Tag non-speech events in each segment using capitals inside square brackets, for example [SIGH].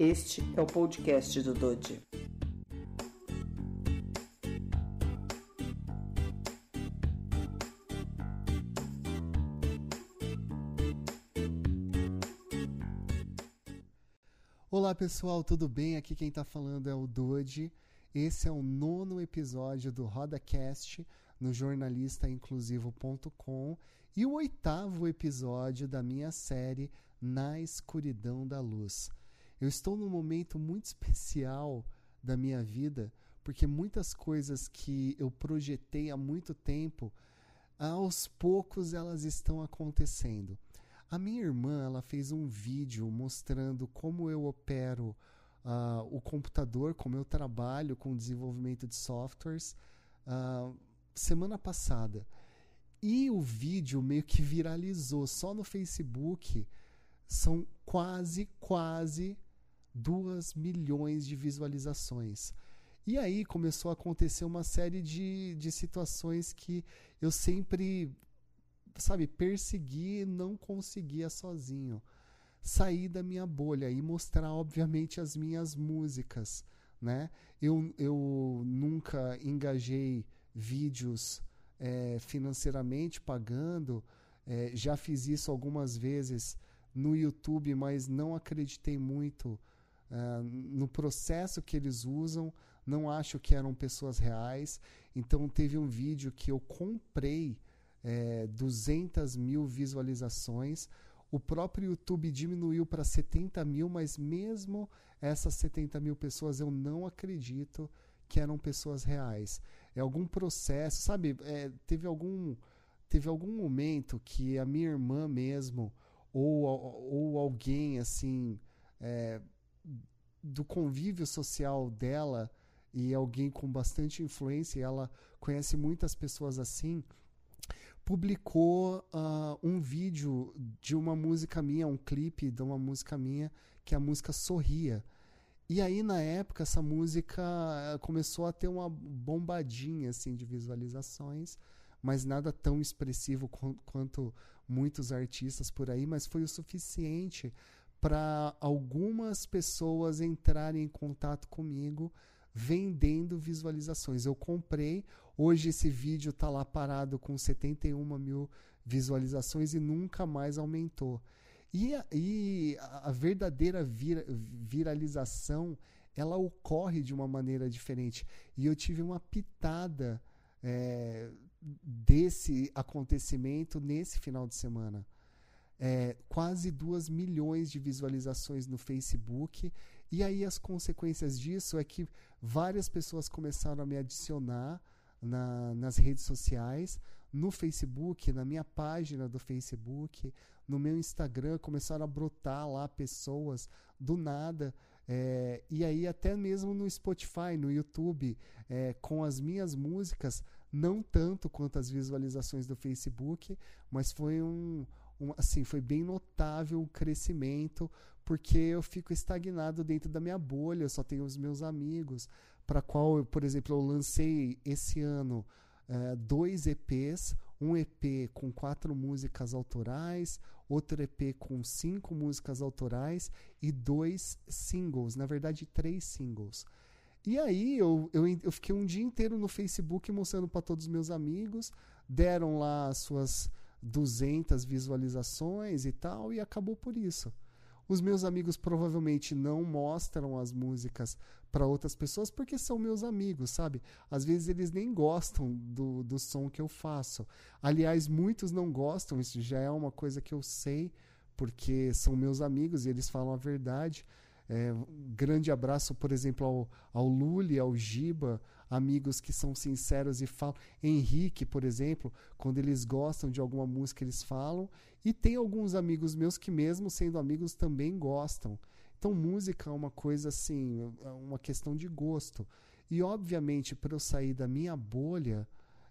Este é o podcast do Dodi. Olá pessoal, tudo bem? Aqui quem está falando é o Dodi. Esse é o nono episódio do RodaCast no jornalistainclusivo.com e o oitavo episódio da minha série Na Escuridão da Luz. Eu estou num momento muito especial da minha vida, porque muitas coisas que eu projetei há muito tempo, aos poucos elas estão acontecendo. A minha irmã ela fez um vídeo mostrando como eu opero uh, o computador, como eu trabalho com desenvolvimento de softwares uh, semana passada. E o vídeo meio que viralizou só no Facebook. São quase, quase 2 milhões de visualizações. E aí começou a acontecer uma série de, de situações que eu sempre, sabe, persegui e não conseguia sozinho. Sair da minha bolha e mostrar, obviamente, as minhas músicas. Né? Eu, eu nunca engajei vídeos é, financeiramente pagando, é, já fiz isso algumas vezes no YouTube, mas não acreditei muito uh, no processo que eles usam, não acho que eram pessoas reais. Então, teve um vídeo que eu comprei é, 200 mil visualizações. O próprio YouTube diminuiu para 70 mil, mas mesmo essas 70 mil pessoas eu não acredito que eram pessoas reais. É algum processo, sabe? É, teve algum teve algum momento que a minha irmã mesmo ou, ou alguém assim é, do convívio social dela e alguém com bastante influência, e ela conhece muitas pessoas assim, publicou uh, um vídeo de uma música minha, um clipe de uma música minha, que é a música Sorria. E aí, na época, essa música eh, começou a ter uma bombadinha assim, de visualizações, mas nada tão expressivo quanto muitos artistas por aí, mas foi o suficiente para algumas pessoas entrarem em contato comigo vendendo visualizações. Eu comprei, hoje esse vídeo está lá parado com 71 mil visualizações e nunca mais aumentou. E a, e a verdadeira vir, viralização ela ocorre de uma maneira diferente. E eu tive uma pitada é, desse acontecimento nesse final de semana é, quase 2 milhões de visualizações no Facebook. E aí as consequências disso é que várias pessoas começaram a me adicionar na, nas redes sociais, no Facebook, na minha página do Facebook, no meu Instagram, começaram a brotar lá pessoas do nada. É, e aí, até mesmo no Spotify, no YouTube, é, com as minhas músicas, não tanto quanto as visualizações do Facebook, mas foi um, um, assim, foi bem notável o crescimento, porque eu fico estagnado dentro da minha bolha, eu só tenho os meus amigos, para qual, por exemplo, eu lancei esse ano uh, dois EPs, um EP com quatro músicas autorais, outro EP com cinco músicas autorais e dois singles, na verdade três singles. E aí eu, eu, eu fiquei um dia inteiro no Facebook mostrando para todos os meus amigos, deram lá as suas 200 visualizações e tal, e acabou por isso. Os meus amigos provavelmente não mostram as músicas para outras pessoas porque são meus amigos, sabe? Às vezes eles nem gostam do, do som que eu faço. Aliás, muitos não gostam, isso já é uma coisa que eu sei, porque são meus amigos e eles falam a verdade. É, um grande abraço, por exemplo, ao, ao Luli, ao Giba, amigos que são sinceros e falam. Henrique, por exemplo, quando eles gostam de alguma música, eles falam. E tem alguns amigos meus que, mesmo sendo amigos, também gostam. Então, música é uma coisa assim, é uma questão de gosto. E, obviamente, para eu sair da minha bolha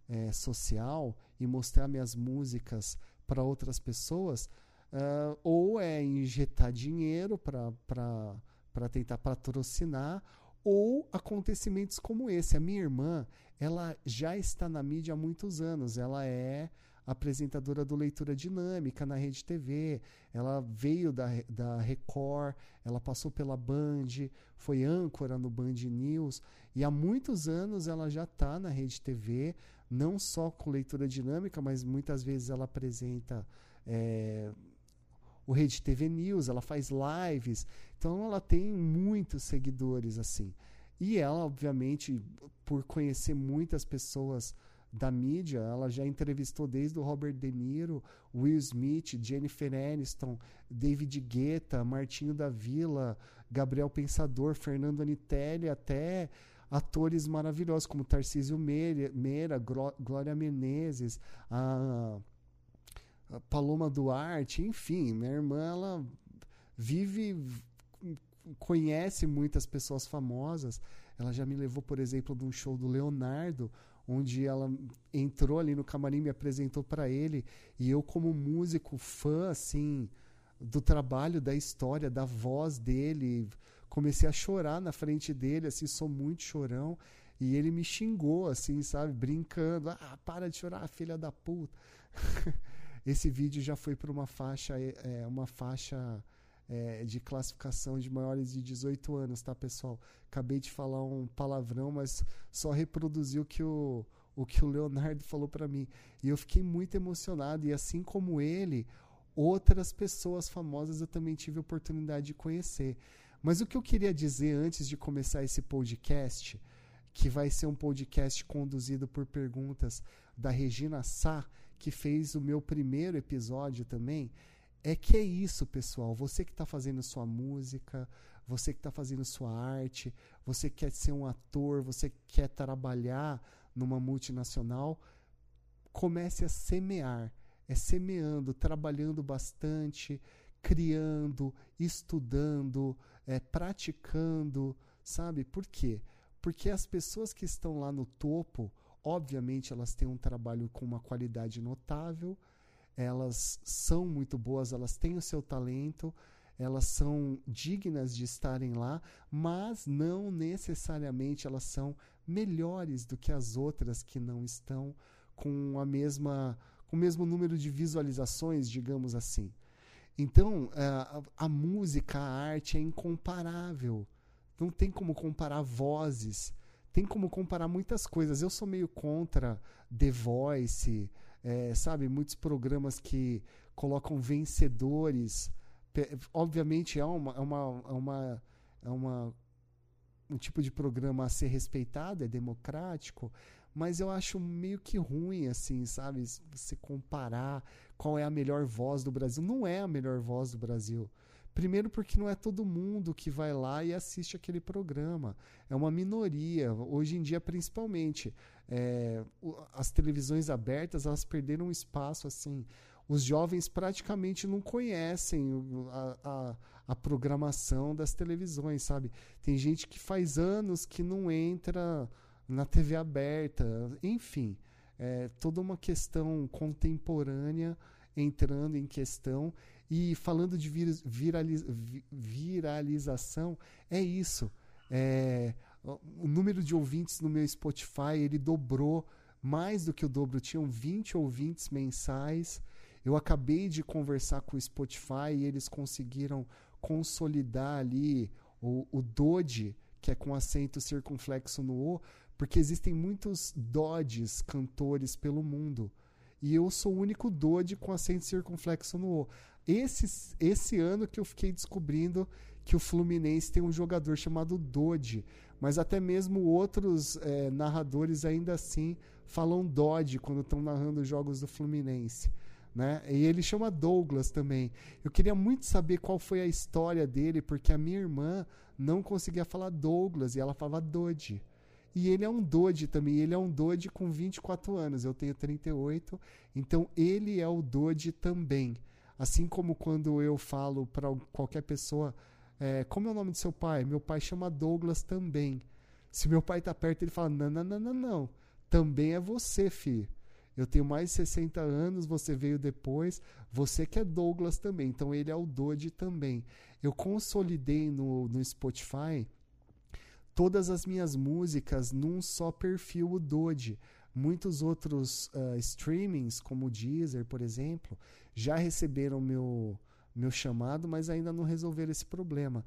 é, social e mostrar minhas músicas para outras pessoas, uh, ou é injetar dinheiro para tentar patrocinar, ou acontecimentos como esse. A minha irmã, ela já está na mídia há muitos anos. Ela é apresentadora do Leitura Dinâmica na Rede TV. Ela veio da, da Record, ela passou pela Band, foi âncora no Band News e há muitos anos ela já está na Rede TV, não só com leitura dinâmica, mas muitas vezes ela apresenta. É, o Rede TV News, ela faz lives, então ela tem muitos seguidores assim. E ela, obviamente, por conhecer muitas pessoas da mídia, ela já entrevistou desde o Robert De Niro, Will Smith, Jennifer Aniston, David Guetta, Martinho da Vila, Gabriel Pensador, Fernando Anitelli, até atores maravilhosos como Tarcísio Meira, Meira Glória Menezes, a, a Paloma Duarte, enfim, minha irmã ela vive conhece muitas pessoas famosas. Ela já me levou, por exemplo, de um show do Leonardo, onde ela entrou ali no camarim, me apresentou para ele, e eu, como músico, fã, assim, do trabalho, da história, da voz dele, comecei a chorar na frente dele, assim, sou muito chorão. E ele me xingou, assim, sabe, brincando. Ah, para de chorar, filha da puta. [LAUGHS] Esse vídeo já foi para uma faixa, é, uma faixa é, de classificação de maiores de 18 anos, tá, pessoal? Acabei de falar um palavrão, mas só reproduzi o que o, o, que o Leonardo falou para mim. E eu fiquei muito emocionado. E assim como ele, outras pessoas famosas eu também tive a oportunidade de conhecer. Mas o que eu queria dizer antes de começar esse podcast, que vai ser um podcast conduzido por perguntas da Regina Sá, que fez o meu primeiro episódio também, é que é isso, pessoal. Você que está fazendo sua música, você que está fazendo sua arte, você quer ser um ator, você quer trabalhar numa multinacional, comece a semear. É semeando, trabalhando bastante, criando, estudando, é, praticando, sabe? Por quê? Porque as pessoas que estão lá no topo, obviamente, elas têm um trabalho com uma qualidade notável elas são muito boas, elas têm o seu talento, elas são dignas de estarem lá, mas não necessariamente elas são melhores do que as outras que não estão com a mesma com o mesmo número de visualizações, digamos assim. Então, a, a música, a arte é incomparável. Não tem como comparar vozes, tem como comparar muitas coisas. Eu sou meio contra The Voice, é, sabe, muitos programas que colocam vencedores. Obviamente é uma, é uma, é uma, é uma um tipo de programa a ser respeitado, é democrático, mas eu acho meio que ruim, assim, sabe? Você comparar qual é a melhor voz do Brasil. Não é a melhor voz do Brasil. Primeiro, porque não é todo mundo que vai lá e assiste aquele programa. É uma minoria. Hoje em dia, principalmente, é, as televisões abertas elas perderam espaço assim. Os jovens praticamente não conhecem a, a, a programação das televisões, sabe? Tem gente que faz anos que não entra na TV aberta. Enfim, é toda uma questão contemporânea entrando em questão e falando de viraliz, viralização, é isso. É, o número de ouvintes no meu Spotify ele dobrou mais do que o dobro. Tinham 20 ouvintes mensais. Eu acabei de conversar com o Spotify e eles conseguiram consolidar ali o, o que é com acento circunflexo no O, porque existem muitos Dodges cantores pelo mundo. E eu sou o único Dodge com acento circunflexo no O. Esse, esse ano que eu fiquei descobrindo que o Fluminense tem um jogador chamado Dodge, mas até mesmo outros é, narradores ainda assim falam Dodge quando estão narrando os jogos do Fluminense. Né? E ele chama Douglas também. Eu queria muito saber qual foi a história dele, porque a minha irmã não conseguia falar Douglas e ela falava Dodge. E ele é um Dodge também, ele é um Dodge com 24 anos, eu tenho 38, então ele é o Dodge também. Assim como quando eu falo para qualquer pessoa, é, como é o nome do seu pai? Meu pai chama Douglas também. Se meu pai está perto, ele fala: não, não, não, não, não. Também é você, filho. Eu tenho mais de 60 anos, você veio depois, você que é Douglas também. Então ele é o Dodge também. Eu consolidei no, no Spotify todas as minhas músicas num só perfil, o Dodge. Muitos outros uh, streamings, como o Deezer, por exemplo, já receberam meu, meu chamado, mas ainda não resolveram esse problema.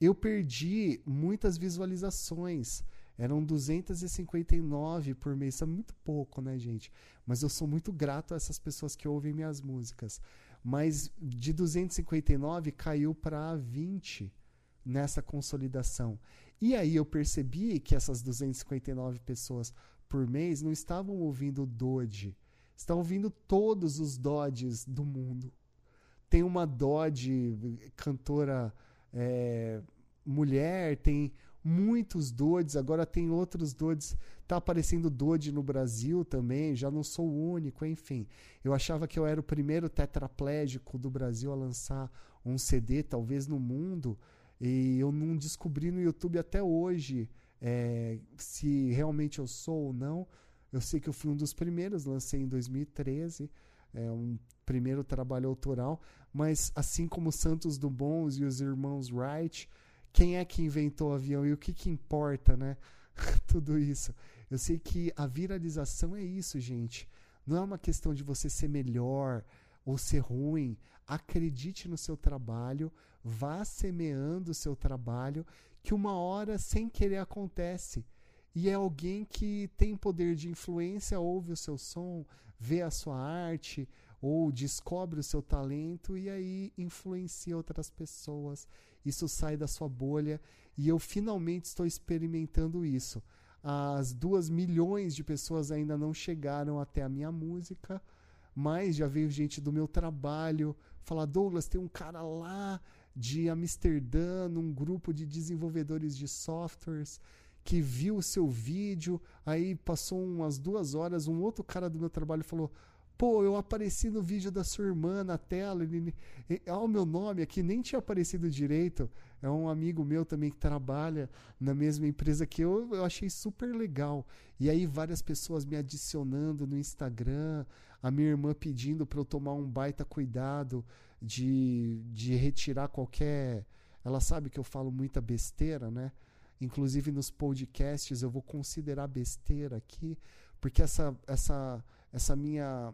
Eu perdi muitas visualizações. Eram 259 por mês. Isso é muito pouco, né, gente? Mas eu sou muito grato a essas pessoas que ouvem minhas músicas. Mas de 259 caiu para 20 nessa consolidação. E aí eu percebi que essas 259 pessoas por mês não estavam ouvindo Dodge, estão ouvindo todos os Dodges do mundo. Tem uma Dodge cantora é, mulher, tem muitos Dodges, agora tem outros Dodges. Tá aparecendo Dodge no Brasil também, já não sou o único, enfim. Eu achava que eu era o primeiro tetraplégico do Brasil a lançar um CD, talvez no mundo, e eu não descobri no YouTube até hoje é, se realmente eu sou ou não. Eu sei que eu fui um dos primeiros, lancei em 2013, é um primeiro trabalho autoral, mas assim como Santos Dumont e os irmãos Wright, quem é que inventou o avião e o que, que importa, né? [LAUGHS] Tudo isso. Eu sei que a viralização é isso, gente. Não é uma questão de você ser melhor ou ser ruim. Acredite no seu trabalho, vá semeando o seu trabalho, que uma hora, sem querer, acontece. E é alguém que tem poder de influência, ouve o seu som, vê a sua arte, ou descobre o seu talento e aí influencia outras pessoas. Isso sai da sua bolha e eu finalmente estou experimentando isso. As duas milhões de pessoas ainda não chegaram até a minha música, mas já veio gente do meu trabalho falar: Douglas, tem um cara lá de Amsterdã, num grupo de desenvolvedores de softwares que viu o seu vídeo, aí passou umas duas horas, um outro cara do meu trabalho falou: Pô, eu apareci no vídeo da sua irmã na tela. Ele, é o meu nome aqui, nem tinha aparecido direito. É um amigo meu também que trabalha na mesma empresa que eu. Eu achei super legal. E aí, várias pessoas me adicionando no Instagram. A minha irmã pedindo para eu tomar um baita cuidado de, de retirar qualquer. Ela sabe que eu falo muita besteira, né? Inclusive nos podcasts eu vou considerar besteira aqui, porque essa, essa, essa minha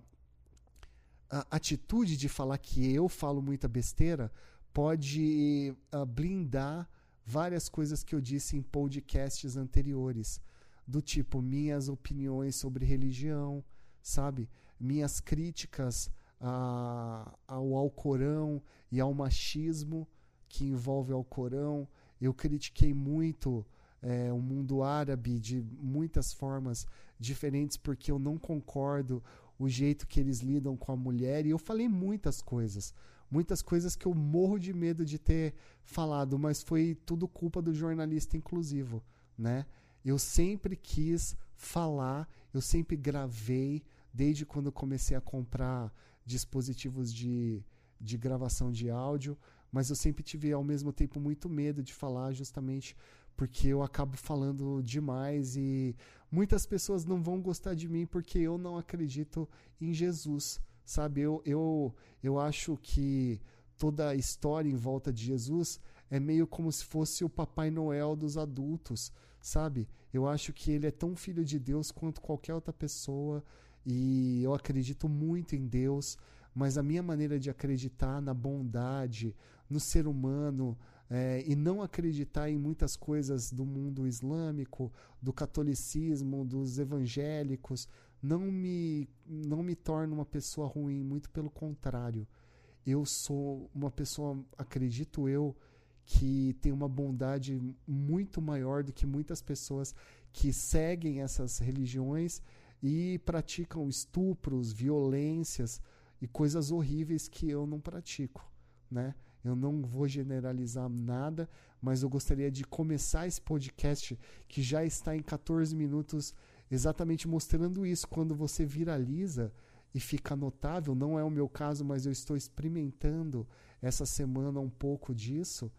atitude de falar que eu falo muita besteira pode uh, blindar várias coisas que eu disse em podcasts anteriores, do tipo minhas opiniões sobre religião, sabe? Minhas críticas a, ao Alcorão e ao machismo que envolve o Alcorão. Eu critiquei muito é, o mundo árabe de muitas formas diferentes porque eu não concordo o jeito que eles lidam com a mulher. E eu falei muitas coisas. Muitas coisas que eu morro de medo de ter falado, mas foi tudo culpa do jornalista inclusivo, né? Eu sempre quis falar, eu sempre gravei, desde quando comecei a comprar dispositivos de, de gravação de áudio, mas eu sempre tive ao mesmo tempo muito medo de falar, justamente porque eu acabo falando demais e muitas pessoas não vão gostar de mim porque eu não acredito em Jesus, sabe? Eu, eu, eu acho que toda a história em volta de Jesus é meio como se fosse o Papai Noel dos adultos, sabe? Eu acho que ele é tão filho de Deus quanto qualquer outra pessoa e eu acredito muito em Deus, mas a minha maneira de acreditar na bondade, no ser humano, é, e não acreditar em muitas coisas do mundo islâmico, do catolicismo, dos evangélicos, não me, não me torna uma pessoa ruim, muito pelo contrário. Eu sou uma pessoa, acredito eu, que tem uma bondade muito maior do que muitas pessoas que seguem essas religiões e praticam estupros, violências e coisas horríveis que eu não pratico, né? Eu não vou generalizar nada, mas eu gostaria de começar esse podcast que já está em 14 minutos, exatamente mostrando isso. Quando você viraliza e fica notável, não é o meu caso, mas eu estou experimentando essa semana um pouco disso.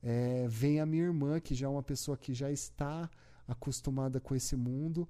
É, vem a minha irmã, que já é uma pessoa que já está acostumada com esse mundo,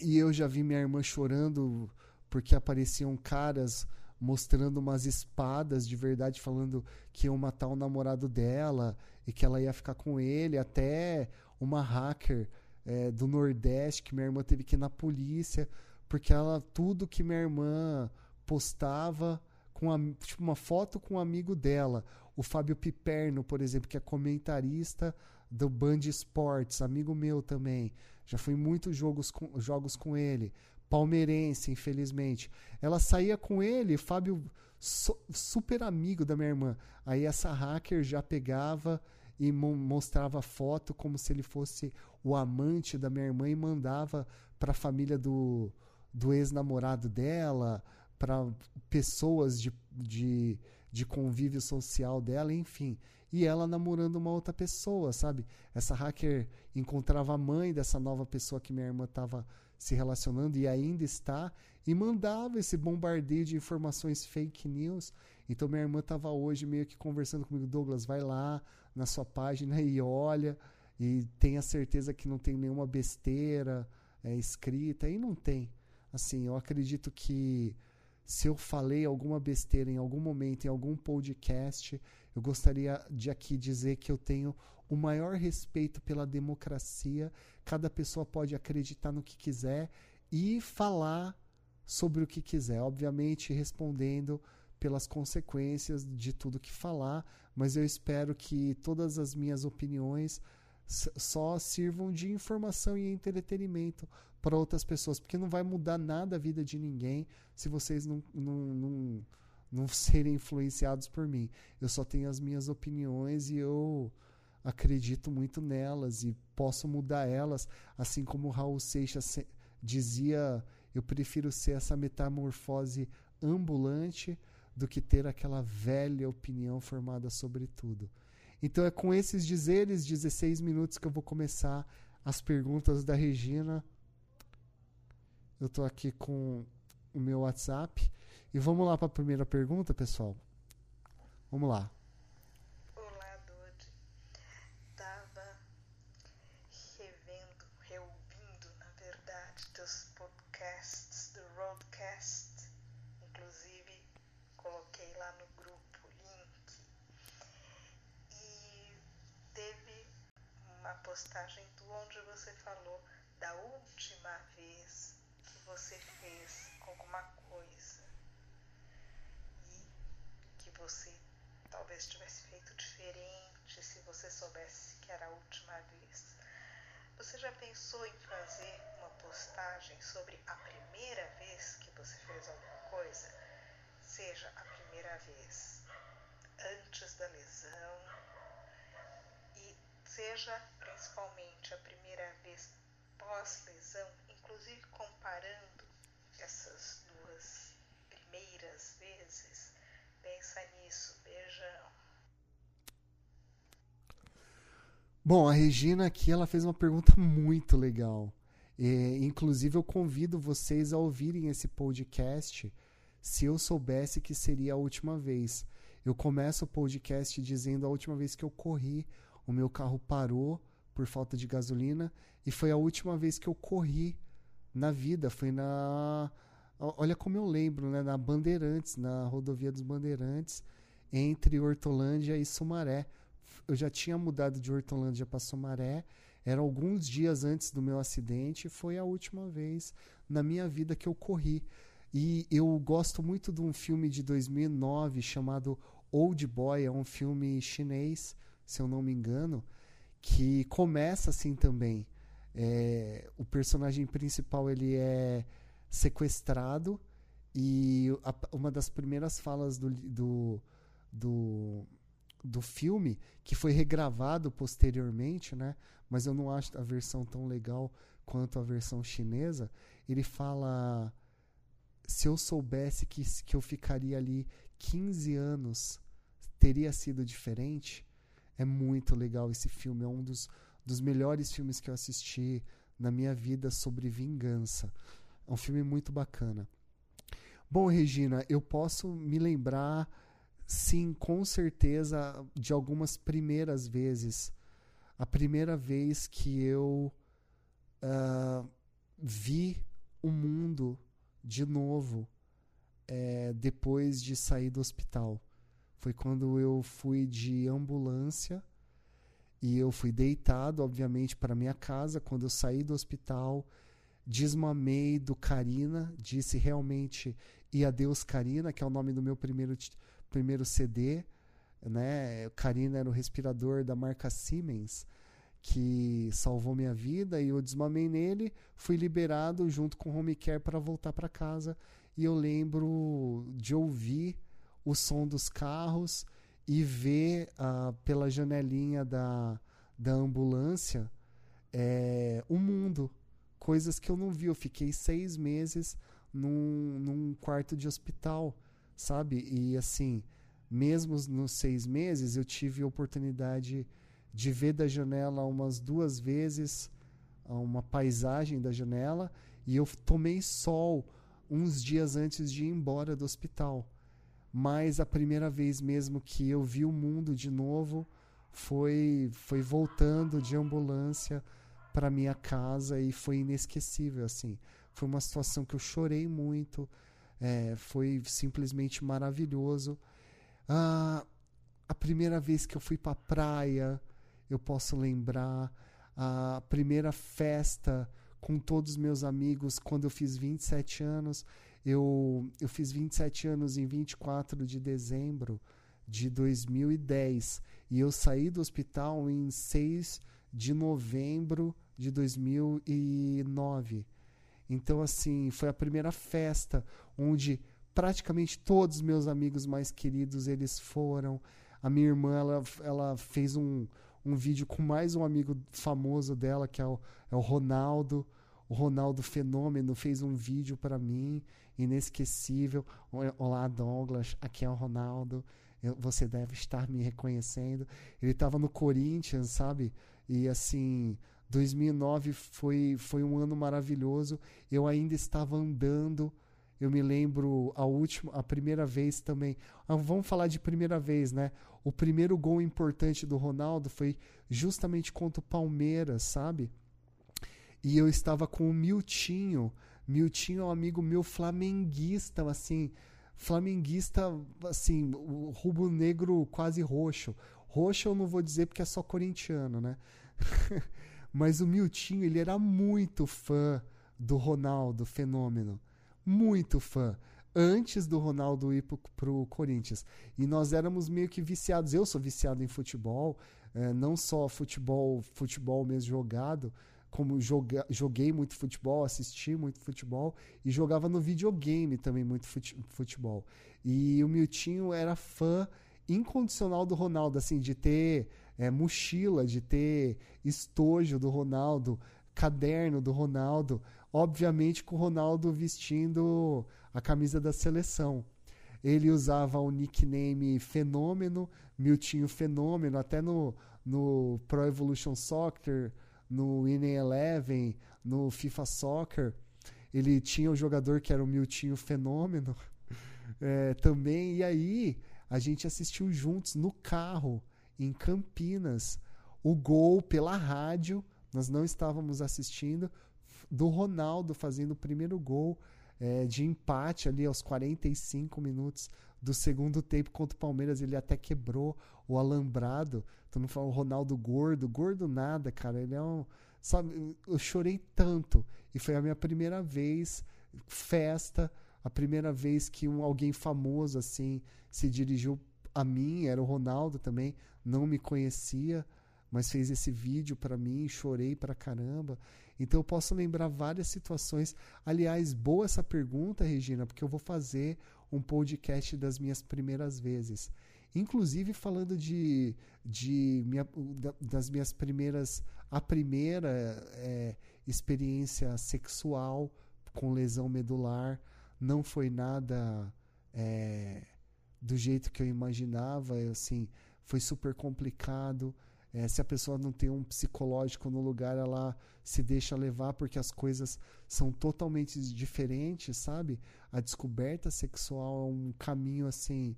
e eu já vi minha irmã chorando porque apareciam caras mostrando umas espadas de verdade, falando que iam matar o namorado dela e que ela ia ficar com ele, até uma hacker é, do Nordeste, que minha irmã teve que ir na polícia, porque ela tudo que minha irmã postava com a, tipo, uma foto com um amigo dela, o Fábio Piperno, por exemplo, que é comentarista do Band Esportes, amigo meu também. Já fui muitos jogos com, jogos com ele. Palmeirense, infelizmente. Ela saía com ele, Fábio, so, super amigo da minha irmã. Aí essa hacker já pegava e mo mostrava foto como se ele fosse o amante da minha irmã e mandava para a família do, do ex-namorado dela, para pessoas de, de, de convívio social dela, enfim. E ela namorando uma outra pessoa, sabe? Essa hacker encontrava a mãe dessa nova pessoa que minha irmã estava se relacionando e ainda está, e mandava esse bombardeio de informações fake news. Então minha irmã estava hoje meio que conversando comigo, Douglas, vai lá na sua página e olha e tenha certeza que não tem nenhuma besteira é, escrita. E não tem. Assim, eu acredito que se eu falei alguma besteira em algum momento, em algum podcast, eu gostaria de aqui dizer que eu tenho o maior respeito pela democracia. Cada pessoa pode acreditar no que quiser e falar sobre o que quiser, obviamente respondendo pelas consequências de tudo que falar, mas eu espero que todas as minhas opiniões só sirvam de informação e entretenimento para outras pessoas, porque não vai mudar nada a vida de ninguém se vocês não, não, não, não [LAUGHS] serem influenciados por mim. Eu só tenho as minhas opiniões e eu acredito muito nelas e posso mudar elas, assim como o Raul Seixas dizia, eu prefiro ser essa metamorfose ambulante do que ter aquela velha opinião formada sobre tudo. Então é com esses dizeres, 16 minutos, que eu vou começar as perguntas da Regina. Eu estou aqui com o meu WhatsApp. E vamos lá para a primeira pergunta, pessoal. Vamos lá. Olá, Dodi. Tava revendo, reouvindo, na verdade, teus podcasts do Roadcast. Inclusive, coloquei lá no grupo postagem do onde você falou da última vez que você fez alguma coisa e você talvez tivesse feito diferente se você soubesse que era a última vez. Você já pensou em fazer uma postagem sobre a primeira vez que você fez alguma coisa? Seja a primeira vez antes da lesão, seja principalmente a primeira vez pós-lesão, inclusive comparando essas duas primeiras vezes. Pensa nisso, beijão. Bom, a Regina aqui ela fez uma pergunta muito legal. É, inclusive, eu convido vocês a ouvirem esse podcast se eu soubesse que seria a última vez. Eu começo o podcast dizendo a última vez que eu corri o meu carro parou por falta de gasolina e foi a última vez que eu corri na vida. Foi na. Olha como eu lembro, né? Na Bandeirantes, na rodovia dos Bandeirantes, entre Hortolândia e Sumaré. Eu já tinha mudado de Hortolândia para Sumaré. Era alguns dias antes do meu acidente. Foi a última vez na minha vida que eu corri. E eu gosto muito de um filme de 2009 chamado Old Boy. É um filme chinês se eu não me engano, que começa assim também. É, o personagem principal ele é sequestrado e a, uma das primeiras falas do, do, do, do, filme, que foi regravado posteriormente, né? mas eu não acho a versão tão legal quanto a versão chinesa, ele fala se eu soubesse que, que eu ficaria ali 15 anos, teria sido diferente. É muito legal esse filme, é um dos, dos melhores filmes que eu assisti na minha vida sobre vingança. É um filme muito bacana. Bom, Regina, eu posso me lembrar, sim, com certeza, de algumas primeiras vezes. A primeira vez que eu uh, vi o mundo de novo é, depois de sair do hospital. Foi quando eu fui de ambulância E eu fui deitado, obviamente, para minha casa. Quando eu saí do hospital, desmamei do Karina, disse realmente e adeus Karina, que é o nome do meu primeiro, primeiro CD. Né? Karina era o respirador da marca Siemens que salvou minha vida e eu desmamei nele, fui liberado junto com o home care para voltar para casa e eu lembro de ouvir o som dos carros e ver uh, pela janelinha da, da ambulância é, o mundo, coisas que eu não vi. Eu fiquei seis meses num, num quarto de hospital, sabe? E assim, mesmo nos seis meses, eu tive a oportunidade de ver da janela umas duas vezes uma paisagem da janela e eu tomei sol uns dias antes de ir embora do hospital. Mas a primeira vez mesmo que eu vi o mundo de novo foi foi voltando de ambulância para minha casa e foi inesquecível assim. Foi uma situação que eu chorei muito, é, foi simplesmente maravilhoso. Ah, a primeira vez que eu fui para praia, eu posso lembrar a primeira festa com todos os meus amigos quando eu fiz 27 anos. Eu, eu fiz 27 anos em 24 de dezembro de 2010 e eu saí do hospital em 6 de novembro de 2009. Então, assim, foi a primeira festa onde praticamente todos os meus amigos mais queridos eles foram. A minha irmã ela, ela fez um, um vídeo com mais um amigo famoso dela, que é o, é o Ronaldo. O Ronaldo Fenômeno fez um vídeo para mim, inesquecível. Olá, Douglas, aqui é o Ronaldo. Eu, você deve estar me reconhecendo. Ele estava no Corinthians, sabe? E assim, 2009 foi, foi um ano maravilhoso. Eu ainda estava andando eu me lembro a última, a primeira vez também. Ah, vamos falar de primeira vez, né? O primeiro gol importante do Ronaldo foi justamente contra o Palmeiras, sabe? E eu estava com o Miltinho. Miltinho é um amigo meu flamenguista, assim, flamenguista, assim, o rubro-negro quase roxo. Roxo eu não vou dizer porque é só corintiano, né? [LAUGHS] Mas o Miltinho, ele era muito fã do Ronaldo, fenômeno muito fã antes do Ronaldo ir para o Corinthians. E nós éramos meio que viciados. Eu sou viciado em futebol, é, não só futebol, futebol mesmo jogado, como joga, joguei muito futebol, assisti muito futebol e jogava no videogame também muito futebol. E o Miltinho era fã incondicional do Ronaldo, assim, de ter é, mochila, de ter estojo do Ronaldo, caderno do Ronaldo obviamente com o Ronaldo vestindo a camisa da seleção. Ele usava o nickname Fenômeno, Miltinho Fenômeno, até no, no Pro Evolution Soccer, no Winning Eleven, no FIFA Soccer. Ele tinha um jogador que era o Miltinho Fenômeno [LAUGHS] é, também. E aí a gente assistiu juntos no carro, em Campinas, o gol pela rádio. Nós não estávamos assistindo, do Ronaldo fazendo o primeiro gol é, de empate ali aos 45 minutos do segundo tempo contra o Palmeiras. Ele até quebrou o alambrado. Tu não fala o Ronaldo gordo, gordo nada, cara. Ele é um. Sabe, eu chorei tanto. E foi a minha primeira vez, festa, a primeira vez que um, alguém famoso assim se dirigiu a mim, era o Ronaldo também, não me conhecia, mas fez esse vídeo para mim, chorei pra caramba. Então eu posso lembrar várias situações. Aliás, boa essa pergunta, Regina, porque eu vou fazer um podcast das minhas primeiras vezes. Inclusive falando de, de minha, das minhas primeiras. A primeira é, experiência sexual com lesão medular não foi nada é, do jeito que eu imaginava. Assim, foi super complicado. É, se a pessoa não tem um psicológico no lugar, ela se deixa levar porque as coisas são totalmente diferentes, sabe? A descoberta sexual é um caminho assim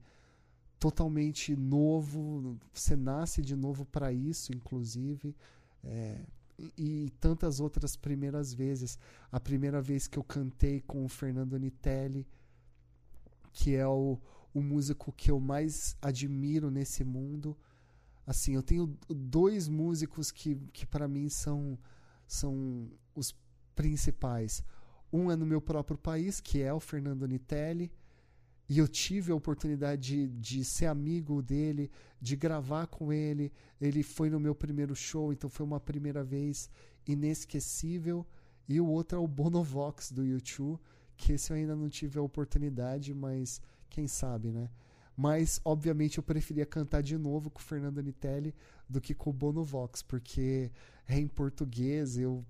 totalmente novo. Você nasce de novo para isso, inclusive. É, e, e tantas outras primeiras vezes. A primeira vez que eu cantei com o Fernando Nitelli, que é o, o músico que eu mais admiro nesse mundo assim, eu tenho dois músicos que, que para mim são, são os principais. Um é no meu próprio país, que é o Fernando Nitelli, e eu tive a oportunidade de, de ser amigo dele, de gravar com ele. Ele foi no meu primeiro show, então foi uma primeira vez inesquecível. E o outro é o Bonovox do YouTube, que esse eu ainda não tive a oportunidade, mas quem sabe, né? Mas, obviamente, eu preferia cantar de novo com o Fernando Nitelli do que com o Bonovox, porque é em português, eu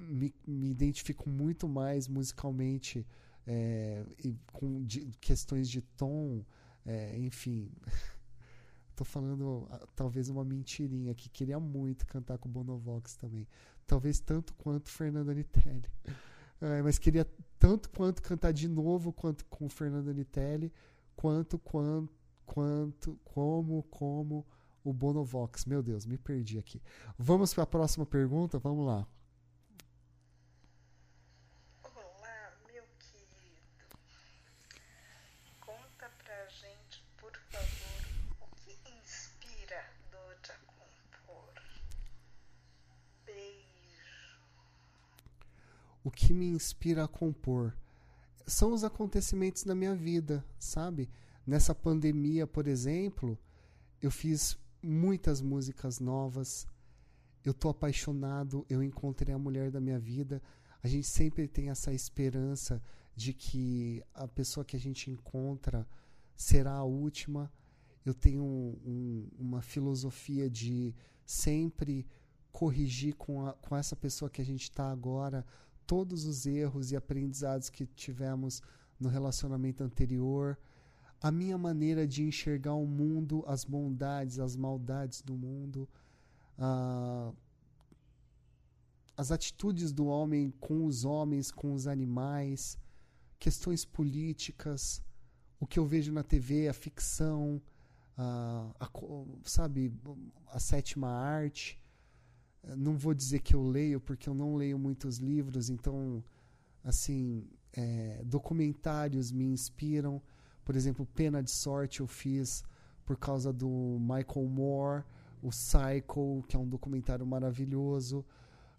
me, me identifico muito mais musicalmente é, com de, questões de tom, é, enfim. [LAUGHS] Tô falando talvez uma mentirinha que queria muito cantar com o Bonovox também. Talvez tanto quanto Fernando Nitelli. É, mas queria tanto quanto cantar de novo quanto com o Fernando Nitelli, quanto, quanto, quanto, como, como o Bonovox. Meu Deus, me perdi aqui. Vamos para a próxima pergunta? Vamos lá. O que me inspira a compor são os acontecimentos da minha vida, sabe? Nessa pandemia, por exemplo, eu fiz muitas músicas novas. Eu tô apaixonado, eu encontrei a mulher da minha vida. A gente sempre tem essa esperança de que a pessoa que a gente encontra será a última. Eu tenho um, um, uma filosofia de sempre corrigir com, a, com essa pessoa que a gente está agora todos os erros e aprendizados que tivemos no relacionamento anterior, a minha maneira de enxergar o mundo, as bondades, as maldades do mundo, uh, as atitudes do homem com os homens, com os animais, questões políticas, o que eu vejo na TV, a ficção, uh, a, sabe, a sétima arte não vou dizer que eu leio, porque eu não leio muitos livros, então, assim, é, documentários me inspiram. Por exemplo, Pena de Sorte eu fiz por causa do Michael Moore, o Psycho, que é um documentário maravilhoso.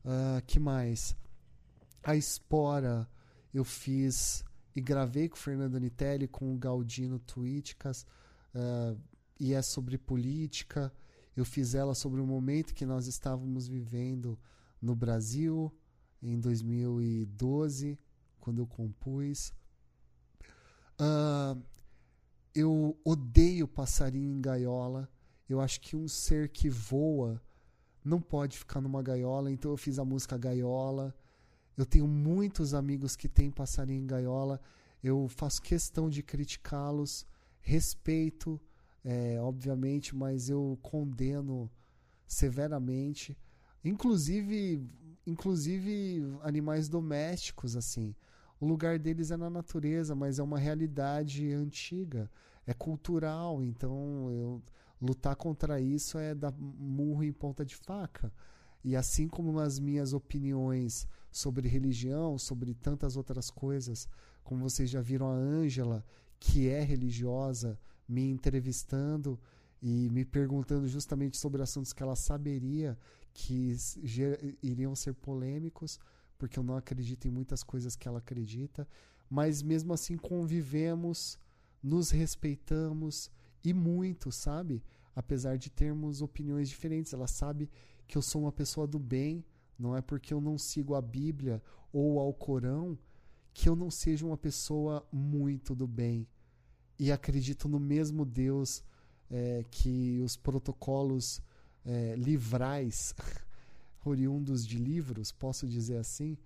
Uh, que mais? A Espora eu fiz e gravei com o Fernando Nitelli, com o Galdino Twitcas, uh, e é sobre política. Eu fiz ela sobre o momento que nós estávamos vivendo no Brasil em 2012, quando eu compus. Uh, eu odeio passarinho em gaiola. Eu acho que um ser que voa não pode ficar numa gaiola, então eu fiz a música Gaiola. Eu tenho muitos amigos que têm passarinho em gaiola. Eu faço questão de criticá-los, respeito é, obviamente, mas eu condeno severamente, inclusive, inclusive animais domésticos, assim. O lugar deles é na natureza, mas é uma realidade antiga, é cultural, então eu lutar contra isso é dar murro em ponta de faca. E assim como as minhas opiniões sobre religião, sobre tantas outras coisas, como vocês já viram a Ângela, que é religiosa, me entrevistando e me perguntando justamente sobre assuntos que ela saberia que iriam ser polêmicos, porque eu não acredito em muitas coisas que ela acredita, mas mesmo assim convivemos, nos respeitamos e muito, sabe? Apesar de termos opiniões diferentes, ela sabe que eu sou uma pessoa do bem, não é porque eu não sigo a Bíblia ou ao Corão que eu não seja uma pessoa muito do bem e acredito no mesmo Deus é, que os protocolos é, livrais, [LAUGHS] oriundos de livros, posso dizer assim,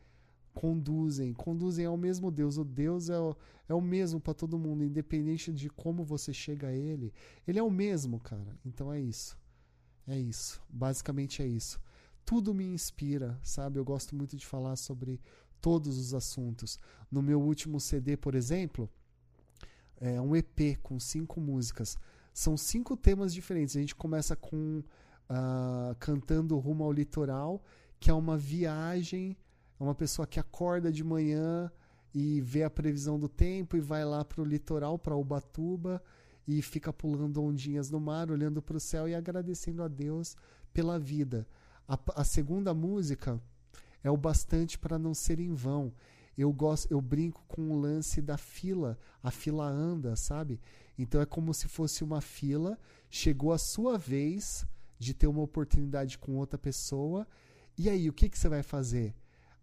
conduzem, conduzem ao mesmo Deus. O Deus é o, é o mesmo para todo mundo, independente de como você chega a Ele. Ele é o mesmo, cara. Então é isso. É isso. Basicamente é isso. Tudo me inspira, sabe? Eu gosto muito de falar sobre todos os assuntos. No meu último CD, por exemplo, é um EP com cinco músicas. São cinco temas diferentes. A gente começa com uh, cantando rumo ao litoral, que é uma viagem, é uma pessoa que acorda de manhã e vê a previsão do tempo e vai lá para o litoral, para Ubatuba, e fica pulando ondinhas no mar, olhando para o céu e agradecendo a Deus pela vida. A, a segunda música é o bastante para não ser em vão. Eu gosto, eu brinco com o lance da fila, a fila anda, sabe? Então é como se fosse uma fila, chegou a sua vez de ter uma oportunidade com outra pessoa, e aí o que, que você vai fazer?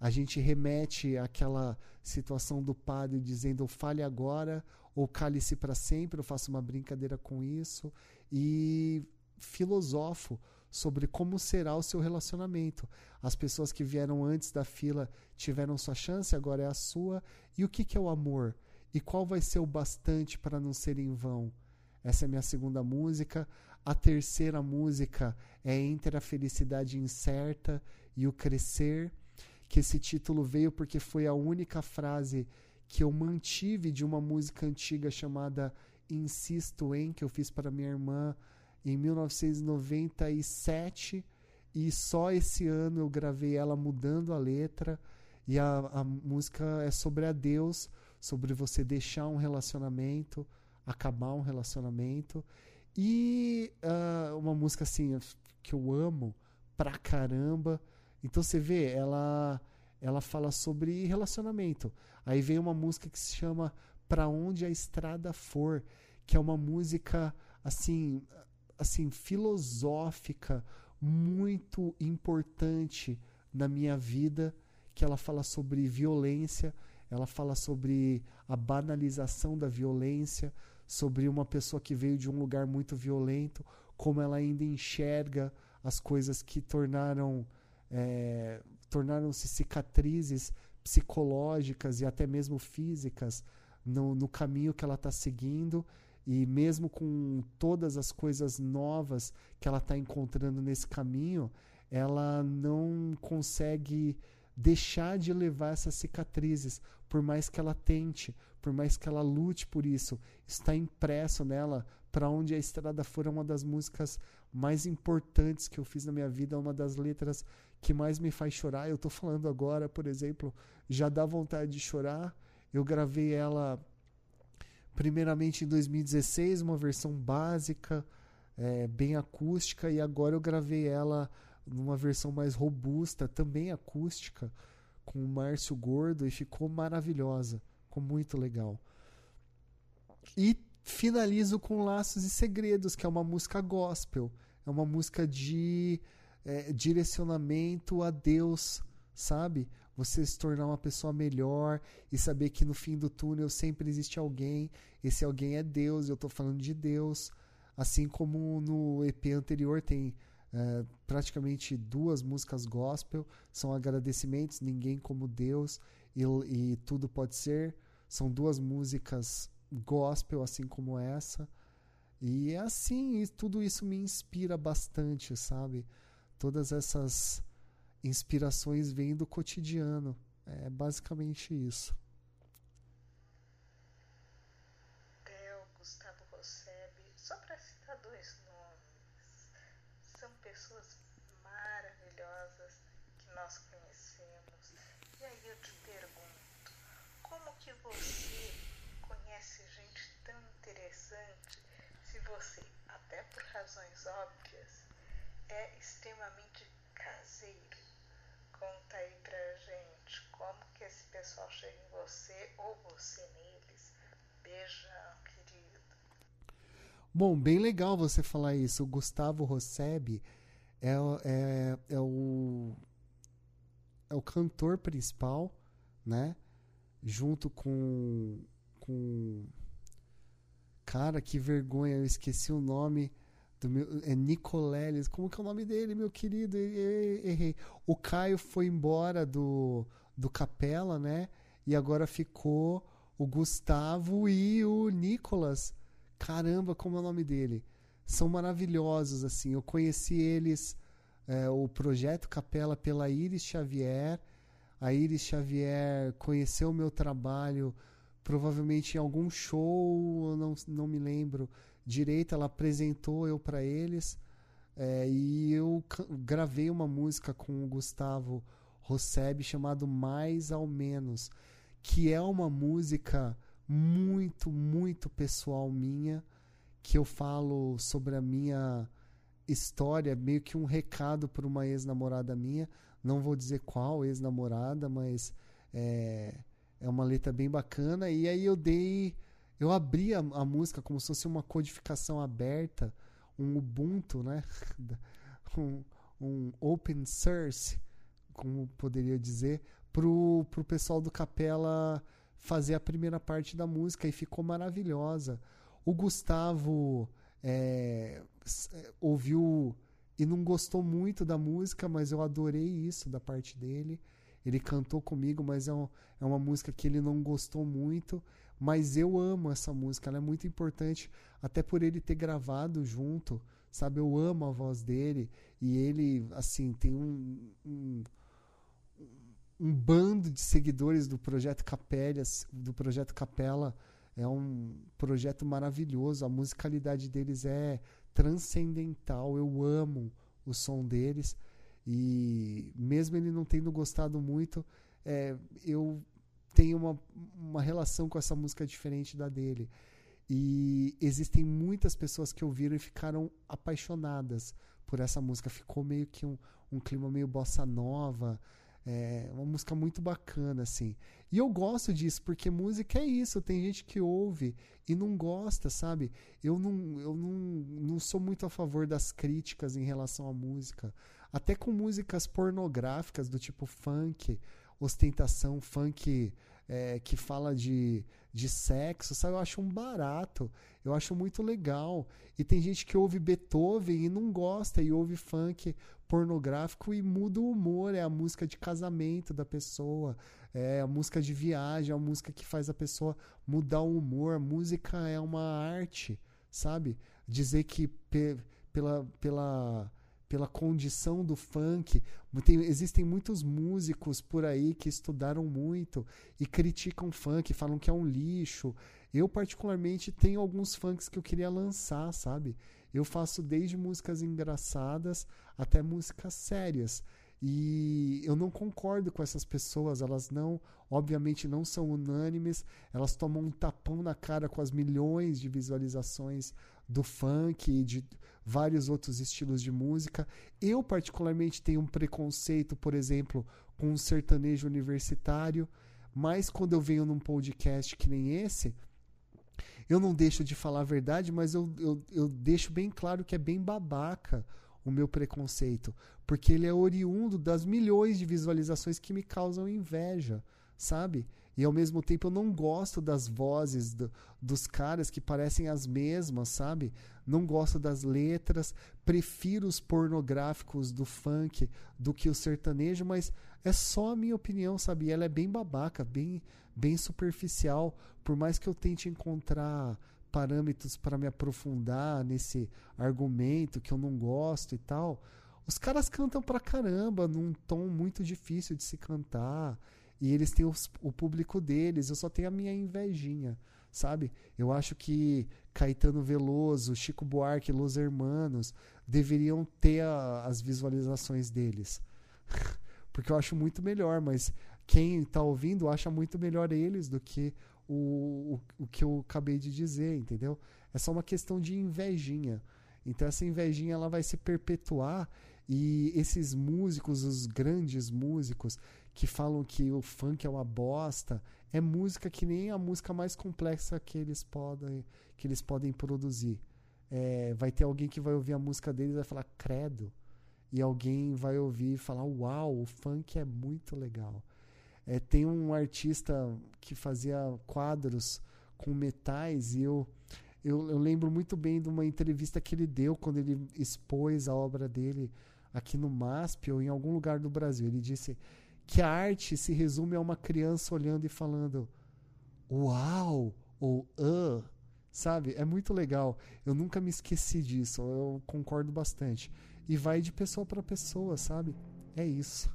A gente remete àquela situação do padre dizendo fale agora ou cale-se para sempre, eu faço uma brincadeira com isso e filosofo sobre como será o seu relacionamento. As pessoas que vieram antes da fila tiveram sua chance, agora é a sua. E o que, que é o amor? E qual vai ser o bastante para não ser em vão? Essa é a minha segunda música. A terceira música é Entre a Felicidade Incerta e o Crescer, que esse título veio porque foi a única frase que eu mantive de uma música antiga chamada Insisto em, que eu fiz para minha irmã em 1997 e só esse ano eu gravei ela mudando a letra e a, a música é sobre a Deus, sobre você deixar um relacionamento, acabar um relacionamento e uh, uma música assim que eu amo pra caramba. Então você vê, ela ela fala sobre relacionamento. Aí vem uma música que se chama Pra onde a estrada for, que é uma música assim assim filosófica muito importante na minha vida, que ela fala sobre violência, ela fala sobre a banalização da violência, sobre uma pessoa que veio de um lugar muito violento, como ela ainda enxerga as coisas que tornaram é, tornaram-se cicatrizes psicológicas e até mesmo físicas no, no caminho que ela está seguindo e mesmo com todas as coisas novas que ela está encontrando nesse caminho, ela não consegue deixar de levar essas cicatrizes, por mais que ela tente, por mais que ela lute por isso. Está impresso nela. Para onde a estrada for é uma das músicas mais importantes que eu fiz na minha vida, uma das letras que mais me faz chorar. Eu estou falando agora, por exemplo, já dá vontade de chorar. Eu gravei ela primeiramente em 2016, uma versão básica, é, bem acústica, e agora eu gravei ela numa versão mais robusta, também acústica, com o Márcio Gordo, e ficou maravilhosa, ficou muito legal. E finalizo com Laços e Segredos, que é uma música gospel, é uma música de é, direcionamento a Deus, sabe? Você se tornar uma pessoa melhor e saber que no fim do túnel sempre existe alguém. Esse alguém é Deus, eu estou falando de Deus. Assim como no EP anterior tem é, praticamente duas músicas gospel, são agradecimentos, ninguém como Deus e, e tudo pode ser. São duas músicas gospel, assim como essa. E é assim, tudo isso me inspira bastante, sabe? Todas essas inspirações vêm do cotidiano. É basicamente isso. Theo, Gustavo Rossebe, só para citar dois nomes, são pessoas maravilhosas que nós conhecemos. E aí eu te pergunto, como que você conhece gente tão interessante se você, até por razões óbvias, é extremamente caseiro? Conta aí pra gente como que esse pessoal chega em você ou você neles. Beijão, querido. Bom, bem legal você falar isso. O Gustavo Rosseb é, é, é o é o cantor principal, né? Junto com com cara, que vergonha, eu esqueci o nome do meu, é Nicoleles. Como que é o nome dele, meu querido? Errei. O Caio foi embora do, do Capela, né? E agora ficou o Gustavo e o Nicolas. Caramba, como é o nome dele? São maravilhosos, assim. Eu conheci eles, é, o projeto Capela, pela Iris Xavier. A Iris Xavier conheceu o meu trabalho, provavelmente em algum show, não, não me lembro direita, ela apresentou eu para eles. É, e eu gravei uma música com o Gustavo Rosseb chamado Mais ao Menos, que é uma música muito, muito pessoal minha, que eu falo sobre a minha história, meio que um recado para uma ex-namorada minha. Não vou dizer qual ex-namorada, mas é, é uma letra bem bacana. E aí eu dei. Eu abri a, a música como se fosse uma codificação aberta, um Ubuntu, né? [LAUGHS] um, um open source, como poderia dizer, pro, pro pessoal do Capela fazer a primeira parte da música e ficou maravilhosa. O Gustavo é, é, ouviu e não gostou muito da música, mas eu adorei isso da parte dele. Ele cantou comigo, mas é, um, é uma música que ele não gostou muito. Mas eu amo essa música, ela é muito importante, até por ele ter gravado junto, sabe? Eu amo a voz dele e ele, assim, tem um, um, um bando de seguidores do projeto Capela, do projeto Capela. É um projeto maravilhoso, a musicalidade deles é transcendental. Eu amo o som deles e mesmo ele não tendo gostado muito, é, eu tenho uma, uma relação com essa música diferente da dele. E existem muitas pessoas que ouviram e ficaram apaixonadas por essa música. Ficou meio que um, um clima meio bossa nova. É uma música muito bacana, assim. E eu gosto disso, porque música é isso. Tem gente que ouve e não gosta, sabe? Eu não, eu não, não sou muito a favor das críticas em relação à música. Até com músicas pornográficas do tipo funk, ostentação, funk é, que fala de, de sexo, sabe? Eu acho um barato, eu acho muito legal. E tem gente que ouve Beethoven e não gosta, e ouve funk pornográfico e muda o humor. É a música de casamento da pessoa, é a música de viagem, é a música que faz a pessoa mudar o humor. A música é uma arte, sabe? Dizer que pe pela. pela pela condição do funk. Tem, existem muitos músicos por aí que estudaram muito e criticam funk, falam que é um lixo. Eu, particularmente, tenho alguns funks que eu queria lançar, sabe? Eu faço desde músicas engraçadas até músicas sérias. E eu não concordo com essas pessoas, elas não, obviamente, não são unânimes, elas tomam um tapão na cara com as milhões de visualizações do funk e de vários outros estilos de música. Eu, particularmente, tenho um preconceito, por exemplo, com o sertanejo universitário, mas quando eu venho num podcast que nem esse, eu não deixo de falar a verdade, mas eu, eu, eu deixo bem claro que é bem babaca o meu preconceito, porque ele é oriundo das milhões de visualizações que me causam inveja, sabe? E ao mesmo tempo eu não gosto das vozes do, dos caras que parecem as mesmas, sabe? Não gosto das letras, prefiro os pornográficos do funk do que o sertanejo, mas é só a minha opinião, sabe? Ela é bem babaca, bem, bem superficial. Por mais que eu tente encontrar parâmetros para me aprofundar nesse argumento que eu não gosto e tal, os caras cantam pra caramba num tom muito difícil de se cantar. E eles têm os, o público deles, eu só tenho a minha invejinha, sabe? Eu acho que Caetano Veloso, Chico Buarque, Los Hermanos deveriam ter a, as visualizações deles. [LAUGHS] Porque eu acho muito melhor, mas quem está ouvindo acha muito melhor eles do que o, o, o que eu acabei de dizer, entendeu? É só uma questão de invejinha. Então essa invejinha ela vai se perpetuar e esses músicos, os grandes músicos, que falam que o funk é uma bosta, é música que nem a música mais complexa que eles podem, que eles podem produzir. É, vai ter alguém que vai ouvir a música deles e vai falar credo. E alguém vai ouvir e falar uau, o funk é muito legal. É, tem um artista que fazia quadros com metais e eu, eu, eu lembro muito bem de uma entrevista que ele deu quando ele expôs a obra dele aqui no MASP ou em algum lugar do Brasil. Ele disse que a arte se resume a uma criança olhando e falando uau ou uh, sabe? É muito legal. Eu nunca me esqueci disso. Eu concordo bastante. E vai de pessoa para pessoa, sabe? É isso.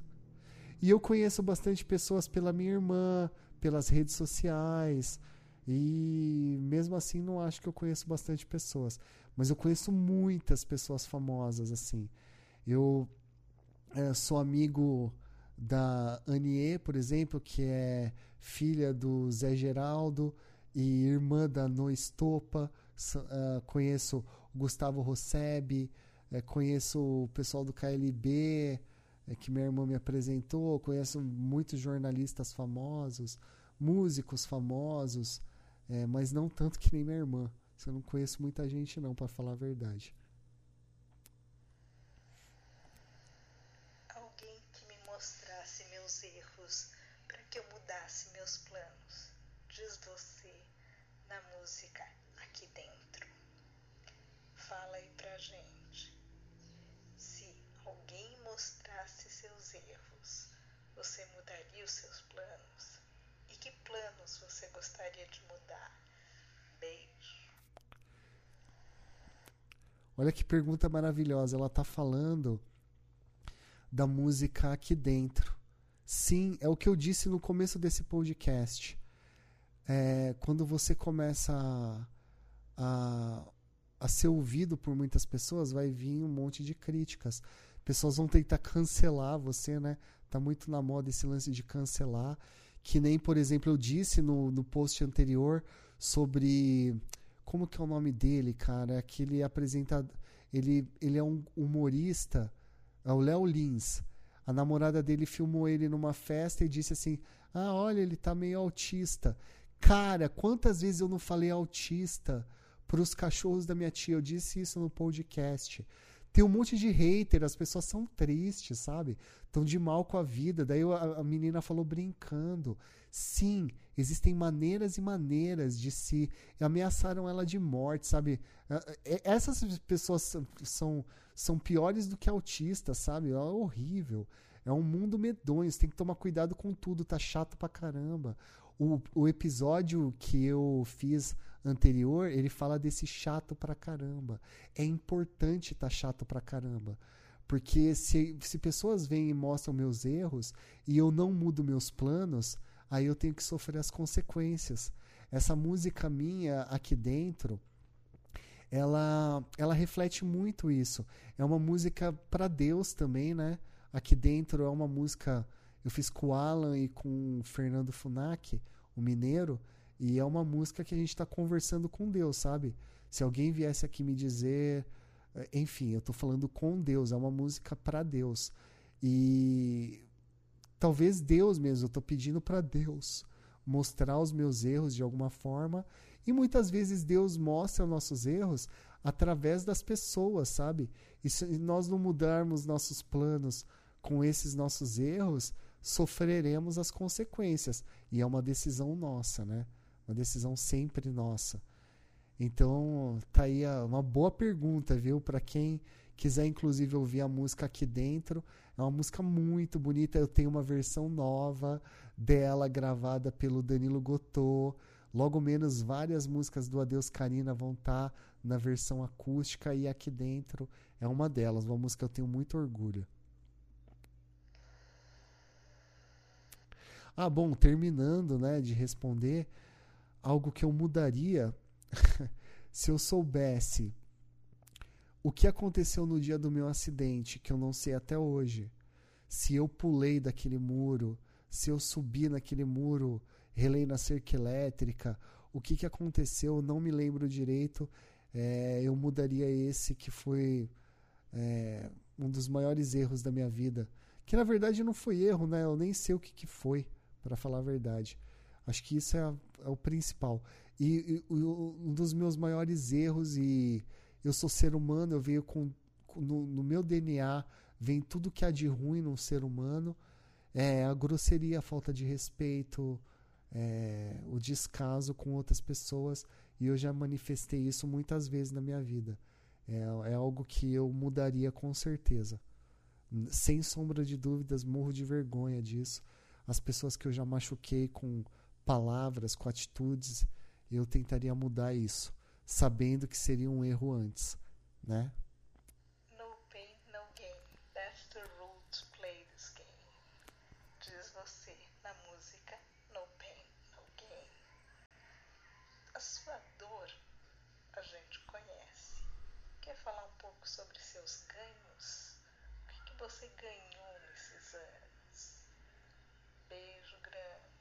E eu conheço bastante pessoas pela minha irmã, pelas redes sociais. E mesmo assim não acho que eu conheço bastante pessoas, mas eu conheço muitas pessoas famosas assim. Eu é, sou amigo da Anie, por exemplo, que é filha do Zé Geraldo e irmã da No Estopa. uh, conheço o Gustavo Rossebi, uh, conheço o pessoal do KLB, uh, que minha irmã me apresentou, conheço muitos jornalistas famosos, músicos famosos, é, mas não tanto que nem minha irmã. Eu não conheço muita gente não, para falar a verdade. Alguém que me mostrasse meus erros para que eu mudasse meus planos, diz você na música aqui dentro. Fala aí pra gente. Se alguém mostrasse seus erros, você mudaria os seus planos? E que planos você gostaria de mudar? Beijo. Olha que pergunta maravilhosa. Ela está falando da música aqui dentro. Sim, é o que eu disse no começo desse podcast. É, quando você começa a, a, a, ser ouvido por muitas pessoas, vai vir um monte de críticas. Pessoas vão tentar cancelar você, né? Tá muito na moda esse lance de cancelar. Que nem, por exemplo, eu disse no, no post anterior sobre como que é o nome dele, cara? É aquele apresentador. Ele, ele é um humorista. É o Léo Lins. A namorada dele filmou ele numa festa e disse assim: Ah, olha, ele tá meio autista. Cara, quantas vezes eu não falei autista para os cachorros da minha tia? Eu disse isso no podcast. Tem um monte de hater, as pessoas são tristes, sabe? Estão de mal com a vida. Daí a, a menina falou brincando. Sim, existem maneiras e maneiras de se. Ameaçaram ela de morte, sabe? Essas pessoas são, são piores do que autistas, sabe? É horrível. É um mundo medonho. Você tem que tomar cuidado com tudo. Tá chato pra caramba. O, o episódio que eu fiz anterior, ele fala desse chato pra caramba. É importante estar tá chato pra caramba. Porque se, se pessoas vêm e mostram meus erros e eu não mudo meus planos, aí eu tenho que sofrer as consequências. Essa música minha aqui dentro, ela, ela reflete muito isso. É uma música para Deus também, né? Aqui dentro é uma música eu fiz com o Alan e com o Fernando Funak, o mineiro, e é uma música que a gente está conversando com Deus, sabe? Se alguém viesse aqui me dizer, eh, enfim, eu estou falando com Deus, é uma música para Deus. E talvez Deus mesmo, eu estou pedindo para Deus mostrar os meus erros de alguma forma. E muitas vezes Deus mostra nossos erros através das pessoas, sabe? E se nós não mudarmos nossos planos com esses nossos erros, sofreremos as consequências. E é uma decisão nossa, né? Uma decisão sempre nossa. Então, tá aí uma boa pergunta, viu? Para quem quiser, inclusive, ouvir a música aqui dentro. É uma música muito bonita. Eu tenho uma versão nova dela, gravada pelo Danilo Gotô. Logo menos, várias músicas do Adeus Karina vão estar tá na versão acústica e aqui dentro é uma delas. Uma música que eu tenho muito orgulho. Ah, bom, terminando, né, de responder, algo que eu mudaria [LAUGHS] se eu soubesse o que aconteceu no dia do meu acidente, que eu não sei até hoje. Se eu pulei daquele muro, se eu subi naquele muro, relei na cerca elétrica, o que, que aconteceu, eu não me lembro direito. É, eu mudaria esse que foi é, um dos maiores erros da minha vida. Que na verdade não foi erro, né? Eu nem sei o que, que foi para falar a verdade. Acho que isso é, é o principal. E, e, um dos meus maiores erros, e eu sou ser humano, eu venho com. No, no meu DNA vem tudo que há de ruim num ser humano. É a grosseria, a falta de respeito, é, o descaso com outras pessoas. E eu já manifestei isso muitas vezes na minha vida. É, é algo que eu mudaria com certeza. Sem sombra de dúvidas, morro de vergonha disso as pessoas que eu já machuquei com palavras, com atitudes, eu tentaria mudar isso, sabendo que seria um erro antes, né? No pain, no gain. That's the rule to play this game. Diz você na música No pain, no gain. A sua dor a gente conhece. Quer falar um pouco sobre seus ganhos? O que, que você ganhou nesses anos? Beijo grande.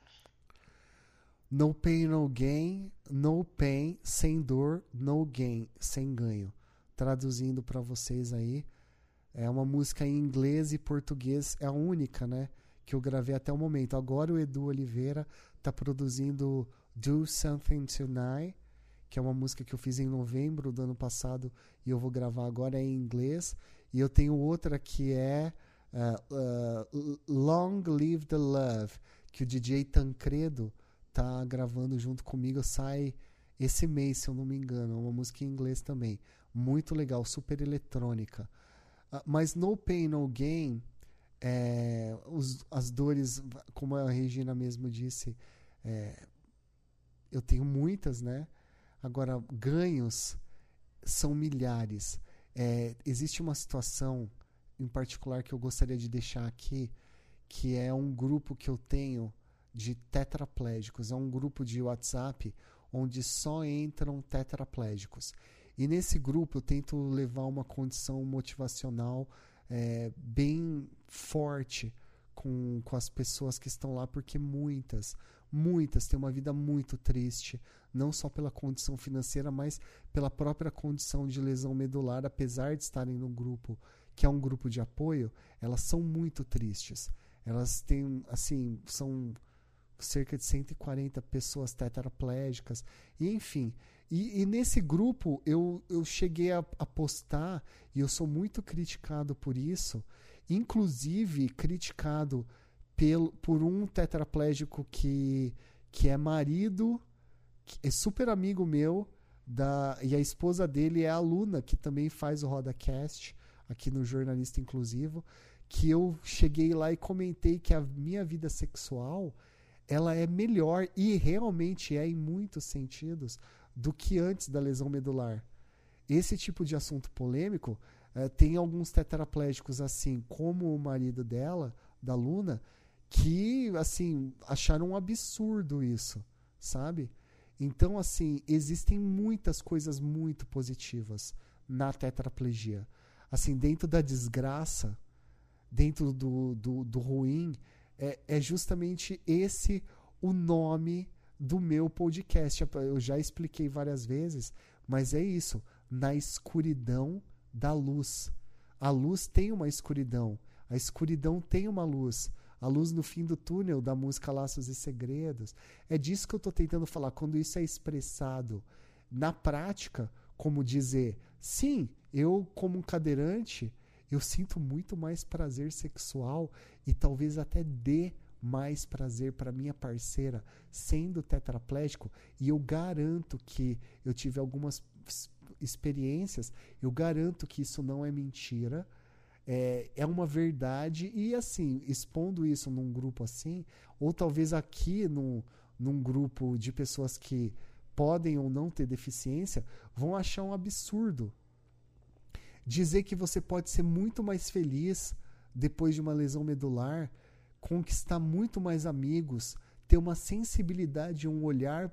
No Pain No Gain No pain, sem dor, no gain, sem ganho. Traduzindo para vocês aí, é uma música em inglês e português, é a única, né, que eu gravei até o momento. Agora o Edu Oliveira tá produzindo Do Something Tonight, que é uma música que eu fiz em novembro do ano passado e eu vou gravar agora em inglês. E eu tenho outra que é uh, uh, Long Live the Love, que o DJ Tancredo tá gravando junto comigo. Sai esse mês, se eu não me engano. É uma música em inglês também. Muito legal, super eletrônica. Uh, mas No Pain, No Gain, é, os, as dores, como a Regina mesmo disse, é, eu tenho muitas, né? Agora, ganhos são milhares. É, existe uma situação em particular que eu gostaria de deixar aqui, que é um grupo que eu tenho de tetraplégicos. É um grupo de WhatsApp onde só entram tetraplégicos. E nesse grupo eu tento levar uma condição motivacional é, bem forte com, com as pessoas que estão lá, porque muitas, muitas têm uma vida muito triste, não só pela condição financeira, mas pela própria condição de lesão medular, apesar de estarem no grupo que é um grupo de apoio, elas são muito tristes. Elas têm, assim, são cerca de 140 pessoas tetraplégicas, e enfim. E, e, nesse grupo eu, eu cheguei a, a postar, e eu sou muito criticado por isso, inclusive criticado pelo, por um tetraplégico que, que é marido, que é super amigo meu, da, e a esposa dele é aluna, que também faz o RodaCast aqui no Jornalista Inclusivo, que eu cheguei lá e comentei que a minha vida sexual ela é melhor e realmente é em muitos sentidos do que antes da lesão medular. Esse tipo de assunto polêmico eh, tem alguns tetraplégicos assim, como o marido dela, da Luna, que assim acharam um absurdo isso, sabe? Então assim existem muitas coisas muito positivas na tetraplegia assim, dentro da desgraça, dentro do, do, do ruim, é, é justamente esse o nome do meu podcast. Eu já expliquei várias vezes, mas é isso. Na escuridão da luz. A luz tem uma escuridão. A escuridão tem uma luz. A luz no fim do túnel da música Laços e Segredos. É disso que eu estou tentando falar. Quando isso é expressado na prática, como dizer, sim, eu, como um cadeirante, eu sinto muito mais prazer sexual e talvez até dê mais prazer para minha parceira sendo tetraplégico. E eu garanto que eu tive algumas experiências, eu garanto que isso não é mentira, é, é uma verdade. E assim, expondo isso num grupo assim, ou talvez aqui num, num grupo de pessoas que podem ou não ter deficiência, vão achar um absurdo dizer que você pode ser muito mais feliz depois de uma lesão medular, conquistar muito mais amigos, ter uma sensibilidade, um olhar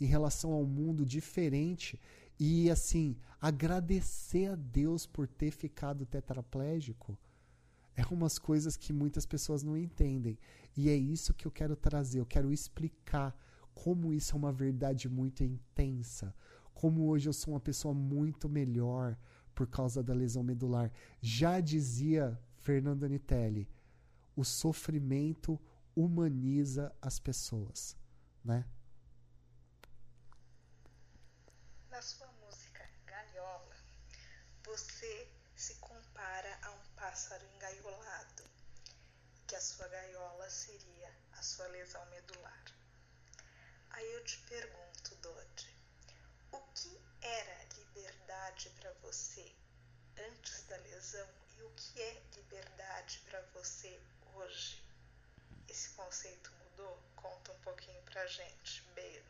em relação ao mundo diferente e assim agradecer a Deus por ter ficado tetraplégico é umas coisas que muitas pessoas não entendem. E é isso que eu quero trazer eu quero explicar como isso é uma verdade muito intensa como hoje eu sou uma pessoa muito melhor por causa da lesão medular. Já dizia Fernando Anitelli, o sofrimento humaniza as pessoas, né? Na sua música Gaiola, você se compara a um pássaro engaiolado, que a sua gaiola seria a sua lesão medular. Aí eu te pergunto, Dodi, o que era liberdade para você antes da lesão e o que é liberdade para você hoje? Esse conceito mudou? Conta um pouquinho pra gente. Beijo.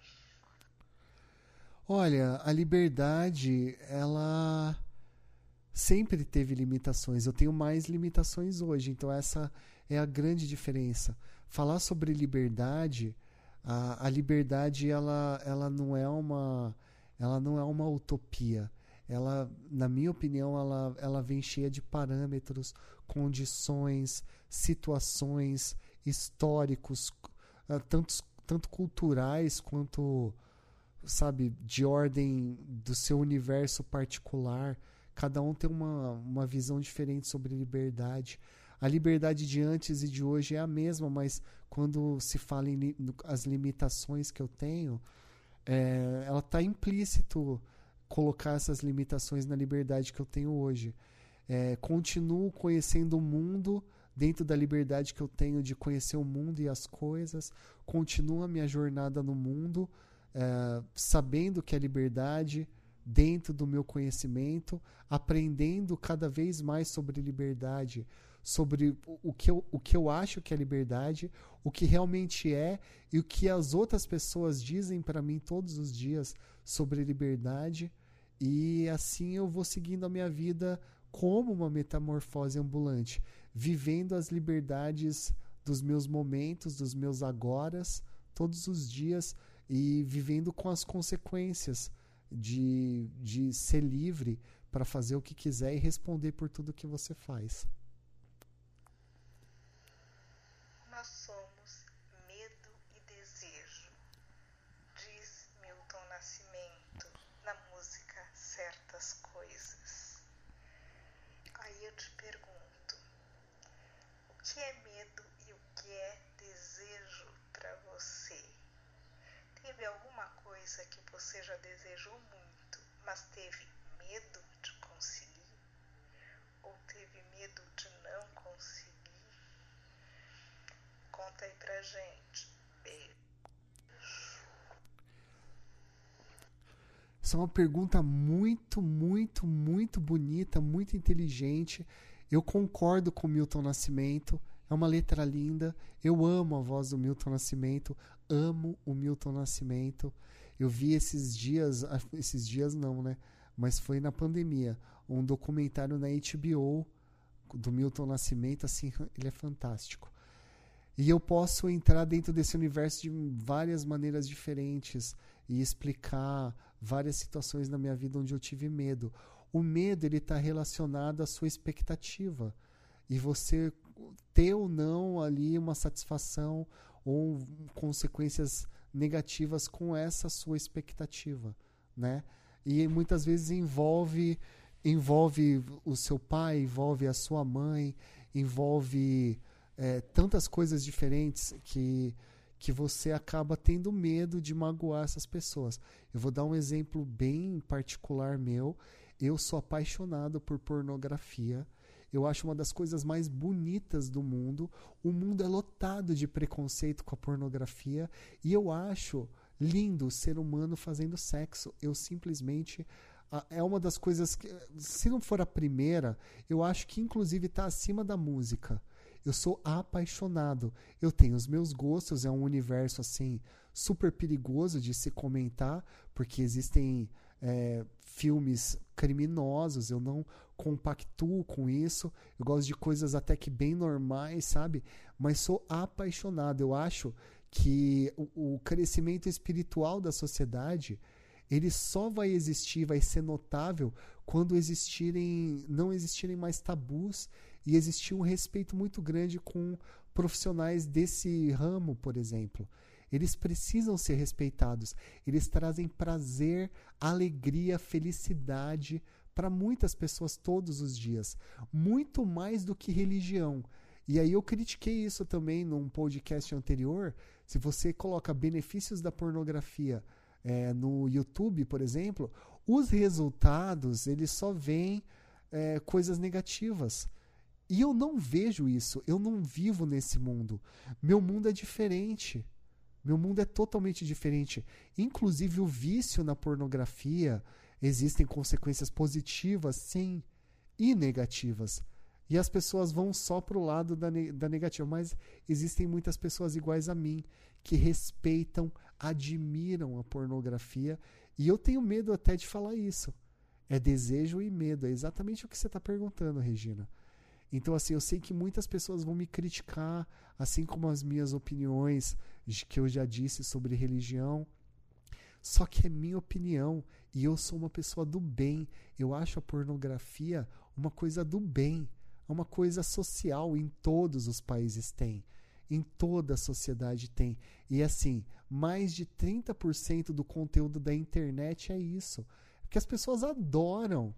Olha, a liberdade, ela sempre teve limitações. Eu tenho mais limitações hoje, então essa é a grande diferença. Falar sobre liberdade, a, a liberdade ela, ela não é uma ela não é uma utopia. Ela, na minha opinião, ela, ela vem cheia de parâmetros, condições, situações históricos, uh, tantos, tanto culturais quanto sabe, de ordem do seu universo particular. Cada um tem uma, uma visão diferente sobre liberdade. A liberdade de antes e de hoje é a mesma, mas quando se fala em li, as limitações que eu tenho, é, ela está implícito colocar essas limitações na liberdade que eu tenho hoje. É, continuo conhecendo o mundo dentro da liberdade que eu tenho de conhecer o mundo e as coisas, continuo a minha jornada no mundo, é, sabendo que a liberdade dentro do meu conhecimento, aprendendo cada vez mais sobre liberdade, sobre o que, eu, o que eu acho que é liberdade, o que realmente é e o que as outras pessoas dizem para mim todos os dias sobre liberdade. E assim eu vou seguindo a minha vida como uma metamorfose ambulante, vivendo as liberdades dos meus momentos, dos meus agoras, todos os dias e vivendo com as consequências de, de ser livre para fazer o que quiser e responder por tudo que você faz. Nós somos medo e desejo, diz Milton Nascimento na música Certas Coisas. Aí eu te pergunto: o que é medo e o que é desejo para você? Teve alguma coisa que você já desejou muito, mas teve medo de conseguir? Ou teve medo de não conseguir? Conta aí pra gente. Beijo. Essa é uma pergunta muito, muito, muito bonita, muito inteligente. Eu concordo com Milton Nascimento. É uma letra linda. Eu amo a voz do Milton Nascimento. Amo o Milton Nascimento. Eu vi esses dias, ah, esses dias não, né? Mas foi na pandemia, um documentário na HBO do Milton Nascimento, assim, [LAUGHS] ele é fantástico. E eu posso entrar dentro desse universo de várias maneiras diferentes e explicar várias situações na minha vida onde eu tive medo. O medo ele está relacionado à sua expectativa e você ter ou não ali uma satisfação ou consequências negativas com essa sua expectativa, né? E muitas vezes envolve envolve o seu pai, envolve a sua mãe, envolve é, tantas coisas diferentes que que você acaba tendo medo de magoar essas pessoas. Eu vou dar um exemplo bem particular meu. Eu sou apaixonado por pornografia. Eu acho uma das coisas mais bonitas do mundo. O mundo é lotado de preconceito com a pornografia e eu acho lindo o ser humano fazendo sexo. Eu simplesmente é uma das coisas que, se não for a primeira, eu acho que inclusive está acima da música. Eu sou apaixonado. Eu tenho os meus gostos, é um universo assim super perigoso de se comentar, porque existem é, filmes criminosos, eu não compactuo com isso. Eu gosto de coisas até que bem normais, sabe? Mas sou apaixonado. Eu acho que o, o crescimento espiritual da sociedade ele só vai existir, vai ser notável quando existirem, não existirem mais tabus e existir um respeito muito grande com profissionais desse ramo, por exemplo. Eles precisam ser respeitados. Eles trazem prazer, alegria, felicidade para muitas pessoas todos os dias, muito mais do que religião. E aí eu critiquei isso também num podcast anterior. Se você coloca benefícios da pornografia é, no YouTube, por exemplo, os resultados eles só veem é, coisas negativas. E eu não vejo isso, eu não vivo nesse mundo. Meu mundo é diferente. Meu mundo é totalmente diferente. Inclusive, o vício na pornografia existem consequências positivas, sim, e negativas. E as pessoas vão só para o lado da, ne da negativa. Mas existem muitas pessoas iguais a mim que respeitam, admiram a pornografia. E eu tenho medo até de falar isso. É desejo e medo. É exatamente o que você está perguntando, Regina. Então, assim, eu sei que muitas pessoas vão me criticar, assim como as minhas opiniões que eu já disse sobre religião. Só que é minha opinião e eu sou uma pessoa do bem. Eu acho a pornografia uma coisa do bem, é uma coisa social em todos os países tem. Em toda a sociedade tem. E assim, mais de 30% do conteúdo da internet é isso. Que as pessoas adoram.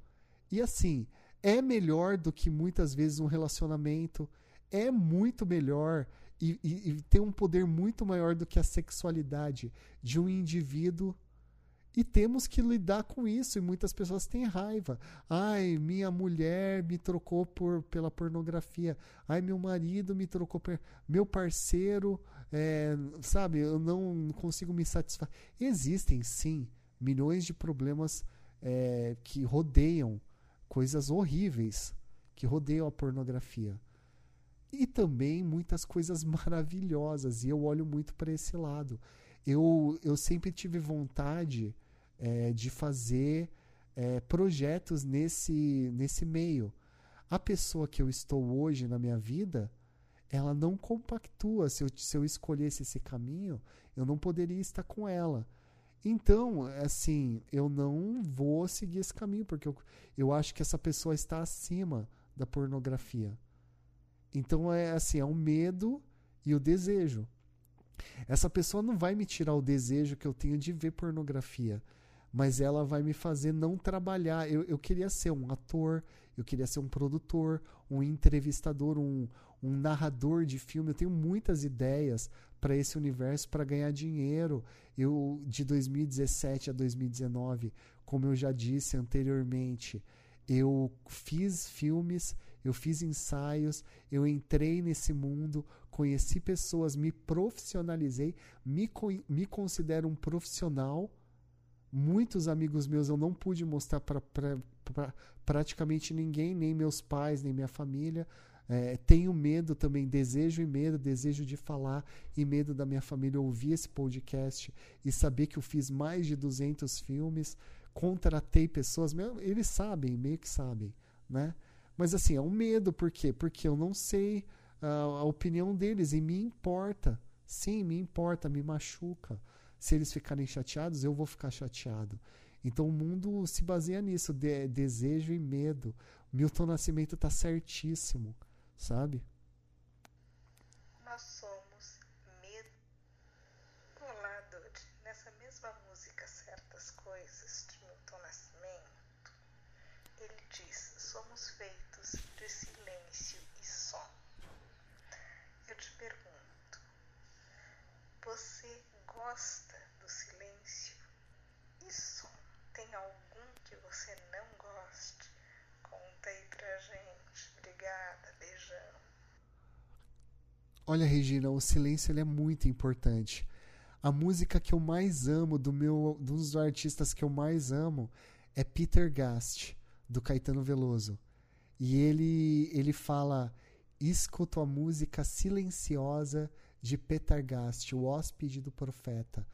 E assim, é melhor do que muitas vezes um relacionamento. É muito melhor e, e, e tem um poder muito maior do que a sexualidade de um indivíduo e temos que lidar com isso. E muitas pessoas têm raiva. Ai, minha mulher me trocou por, pela pornografia. Ai, meu marido me trocou. Por, meu parceiro, é, sabe, eu não consigo me satisfazer. Existem, sim, milhões de problemas é, que rodeiam coisas horríveis que rodeiam a pornografia. E também muitas coisas [LAUGHS] maravilhosas. E eu olho muito para esse lado. Eu, eu sempre tive vontade é, de fazer é, projetos nesse, nesse meio. A pessoa que eu estou hoje na minha vida, ela não compactua. Se eu, se eu escolhesse esse caminho, eu não poderia estar com ela. Então, assim, eu não vou seguir esse caminho, porque eu, eu acho que essa pessoa está acima da pornografia. Então, é assim, é o medo e o desejo. Essa pessoa não vai me tirar o desejo que eu tenho de ver pornografia mas ela vai me fazer não trabalhar. Eu, eu queria ser um ator, eu queria ser um produtor, um entrevistador, um, um narrador de filme. Eu tenho muitas ideias para esse universo para ganhar dinheiro. Eu de 2017 a 2019, como eu já disse anteriormente, eu fiz filmes, eu fiz ensaios, eu entrei nesse mundo, conheci pessoas, me profissionalizei, me, me considero um profissional Muitos amigos meus eu não pude mostrar para pra, pra, praticamente ninguém, nem meus pais, nem minha família. É, tenho medo também, desejo e medo, desejo de falar e medo da minha família ouvir esse podcast e saber que eu fiz mais de 200 filmes, contratei pessoas, eles sabem, meio que sabem, né? Mas assim, é um medo, por quê? Porque eu não sei a, a opinião deles e me importa. Sim, me importa, me machuca. Se eles ficarem chateados, eu vou ficar chateado. Então o mundo se baseia nisso, de, desejo e medo. Milton Nascimento está certíssimo, sabe? Nós somos medo. Olá, Dodi. Nessa mesma música, Certas Coisas, de Milton Nascimento, ele diz: somos feitos de silêncio e som. Eu te pergunto, você gosta do silêncio e som. Tem algum que você não goste? Conta aí pra gente. Obrigada, beijão. Olha, Regina, o silêncio é muito importante. A música que eu mais amo, do meu, dos artistas que eu mais amo, é Peter Gast, do Caetano Veloso. E ele, ele fala: escuto a música silenciosa de Petargast, o hóspede do profeta.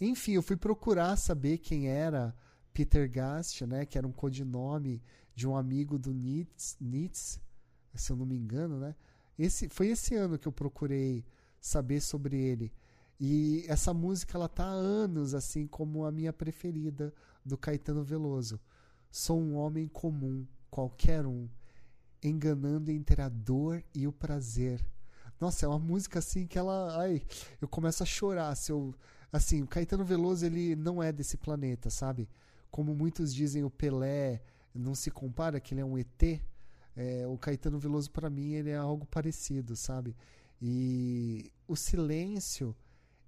Enfim, eu fui procurar saber quem era Peter Gast, né, que era um codinome de um amigo do Nietzsche, Nietzsche, se eu não me engano, né? Esse foi esse ano que eu procurei saber sobre ele. E essa música ela tá há anos assim como a minha preferida do Caetano Veloso. Sou um homem comum, qualquer um, enganando entre a dor e o prazer nossa, é uma música assim que ela. Ai, eu começo a chorar. Se eu, assim, o Caetano Veloso ele não é desse planeta, sabe? Como muitos dizem, o Pelé não se compara, que ele é um ET. É, o Caetano Veloso, para mim, ele é algo parecido, sabe? E o silêncio,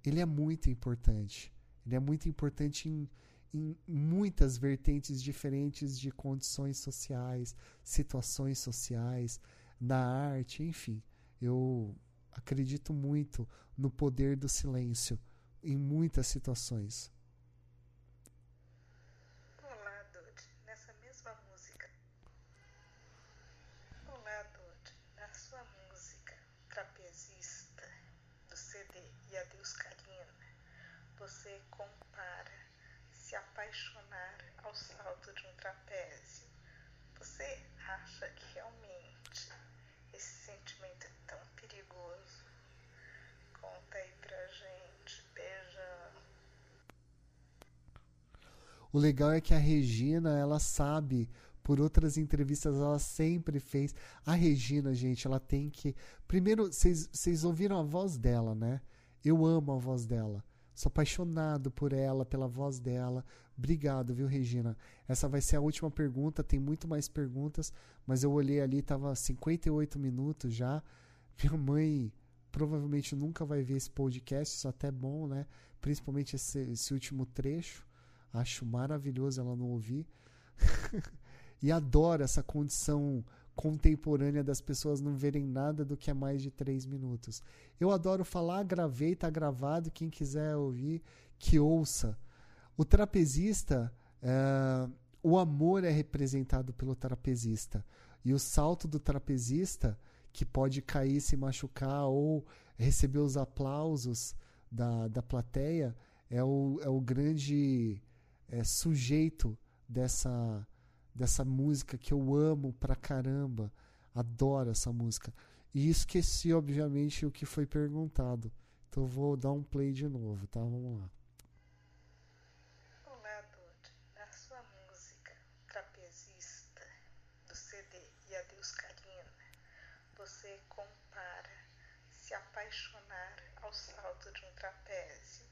ele é muito importante. Ele é muito importante em, em muitas vertentes diferentes de condições sociais, situações sociais, na arte, enfim. Eu acredito muito no poder do silêncio em muitas situações. Olá, Dodi. Nessa mesma música. Olá, Dodi. Na sua música Trapezista do CD E Adeus Carina, você compara se apaixonar ao salto de um trapézio. Você acha que realmente esse sentimento é tão perigoso. Conta aí pra gente. Beijão. O legal é que a Regina, ela sabe por outras entrevistas, ela sempre fez. A Regina, gente, ela tem que. Primeiro, vocês ouviram a voz dela, né? Eu amo a voz dela. Sou apaixonado por ela, pela voz dela. Obrigado, viu, Regina? Essa vai ser a última pergunta. Tem muito mais perguntas, mas eu olhei ali, tava 58 minutos já. Minha mãe provavelmente nunca vai ver esse podcast, isso é até bom, né? Principalmente esse, esse último trecho. Acho maravilhoso ela não ouvir. [LAUGHS] e adoro essa condição contemporânea das pessoas não verem nada do que é mais de três minutos. Eu adoro falar, gravei, tá gravado. Quem quiser ouvir, que ouça. O trapezista, é, o amor é representado pelo trapezista. E o salto do trapezista, que pode cair, se machucar ou receber os aplausos da, da plateia, é o, é o grande é, sujeito dessa, dessa música que eu amo pra caramba. Adoro essa música. E esqueci, obviamente, o que foi perguntado. Então vou dar um play de novo, tá? Vamos lá. Olá, Dude. Na sua música Trapezista, do CD E Adeus Carina, você compara se apaixonar ao salto de um trapézio.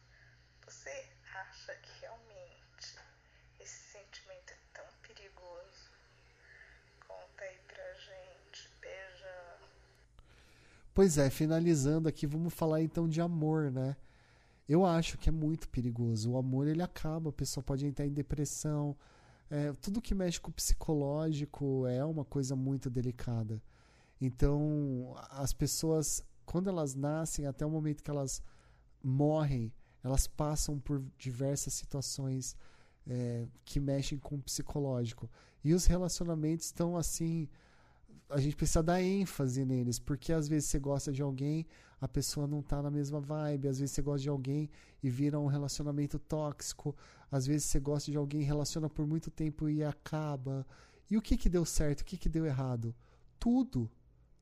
Você acha que realmente esse sentimento é tão perigoso? Conta aí pra gente. Beijão. Pois é, finalizando aqui, vamos falar então de amor, né? Eu acho que é muito perigoso. O amor ele acaba, a pessoa pode entrar em depressão. É, tudo que mexe com o psicológico é uma coisa muito delicada. Então, as pessoas, quando elas nascem, até o momento que elas morrem, elas passam por diversas situações é, que mexem com o psicológico. E os relacionamentos estão assim. A gente precisa dar ênfase neles, porque às vezes você gosta de alguém, a pessoa não está na mesma vibe, às vezes você gosta de alguém e vira um relacionamento tóxico, às vezes você gosta de alguém, relaciona por muito tempo e acaba. E o que, que deu certo, o que, que deu errado? Tudo.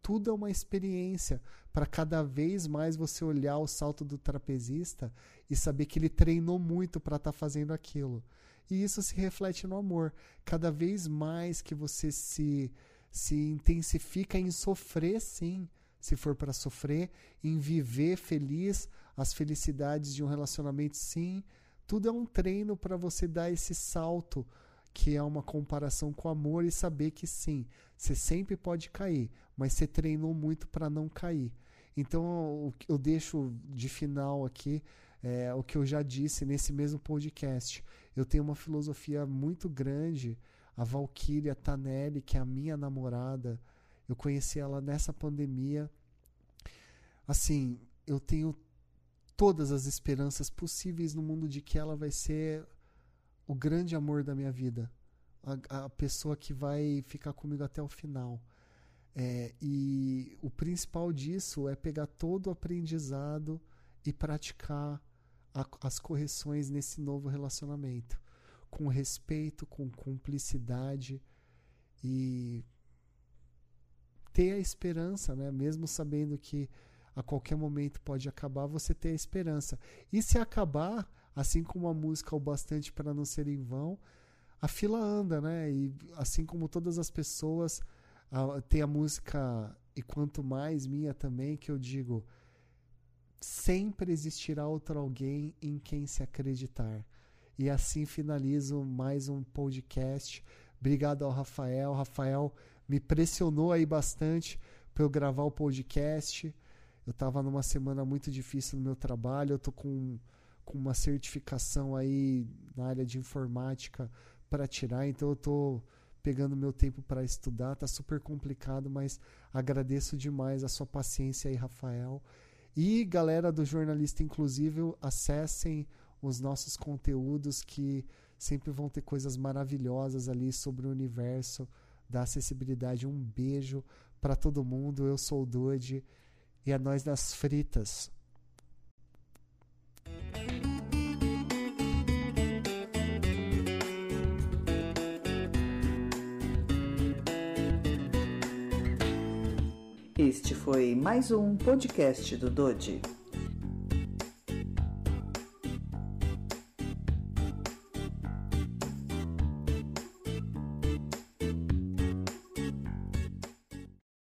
Tudo é uma experiência para cada vez mais você olhar o salto do trapezista e saber que ele treinou muito para estar tá fazendo aquilo. E isso se reflete no amor. Cada vez mais que você se, se intensifica em sofrer, sim, se for para sofrer, em viver feliz as felicidades de um relacionamento, sim. Tudo é um treino para você dar esse salto, que é uma comparação com o amor e saber que sim, você sempre pode cair, mas você treinou muito para não cair. Então eu deixo de final aqui é, o que eu já disse nesse mesmo podcast. Eu tenho uma filosofia muito grande. A Valkyria Tanelli, que é a minha namorada, eu conheci ela nessa pandemia. Assim, eu tenho todas as esperanças possíveis no mundo de que ela vai ser o grande amor da minha vida. A, a pessoa que vai ficar comigo até o final. É, e o principal disso é pegar todo o aprendizado e praticar a, as correções nesse novo relacionamento. Com respeito, com cumplicidade e ter a esperança, né? mesmo sabendo que a qualquer momento pode acabar, você ter a esperança. E se acabar, assim como a música O Bastante para Não Ser em Vão, a fila anda, né? E assim como todas as pessoas, tem a música E Quanto Mais minha também, que eu digo sempre existirá outro alguém em quem se acreditar. E assim finalizo mais um podcast. Obrigado ao Rafael. Rafael me pressionou aí bastante para eu gravar o podcast. Eu estava numa semana muito difícil no meu trabalho. Eu tô com, com uma certificação aí na área de informática para tirar, então eu tô pegando meu tempo para estudar. Tá super complicado, mas agradeço demais a sua paciência aí, Rafael. E galera do Jornalista Inclusive, acessem os nossos conteúdos que sempre vão ter coisas maravilhosas ali sobre o universo da acessibilidade. Um beijo para todo mundo. Eu sou o Dude e é nós nas fritas. Este foi mais um podcast do Dodi.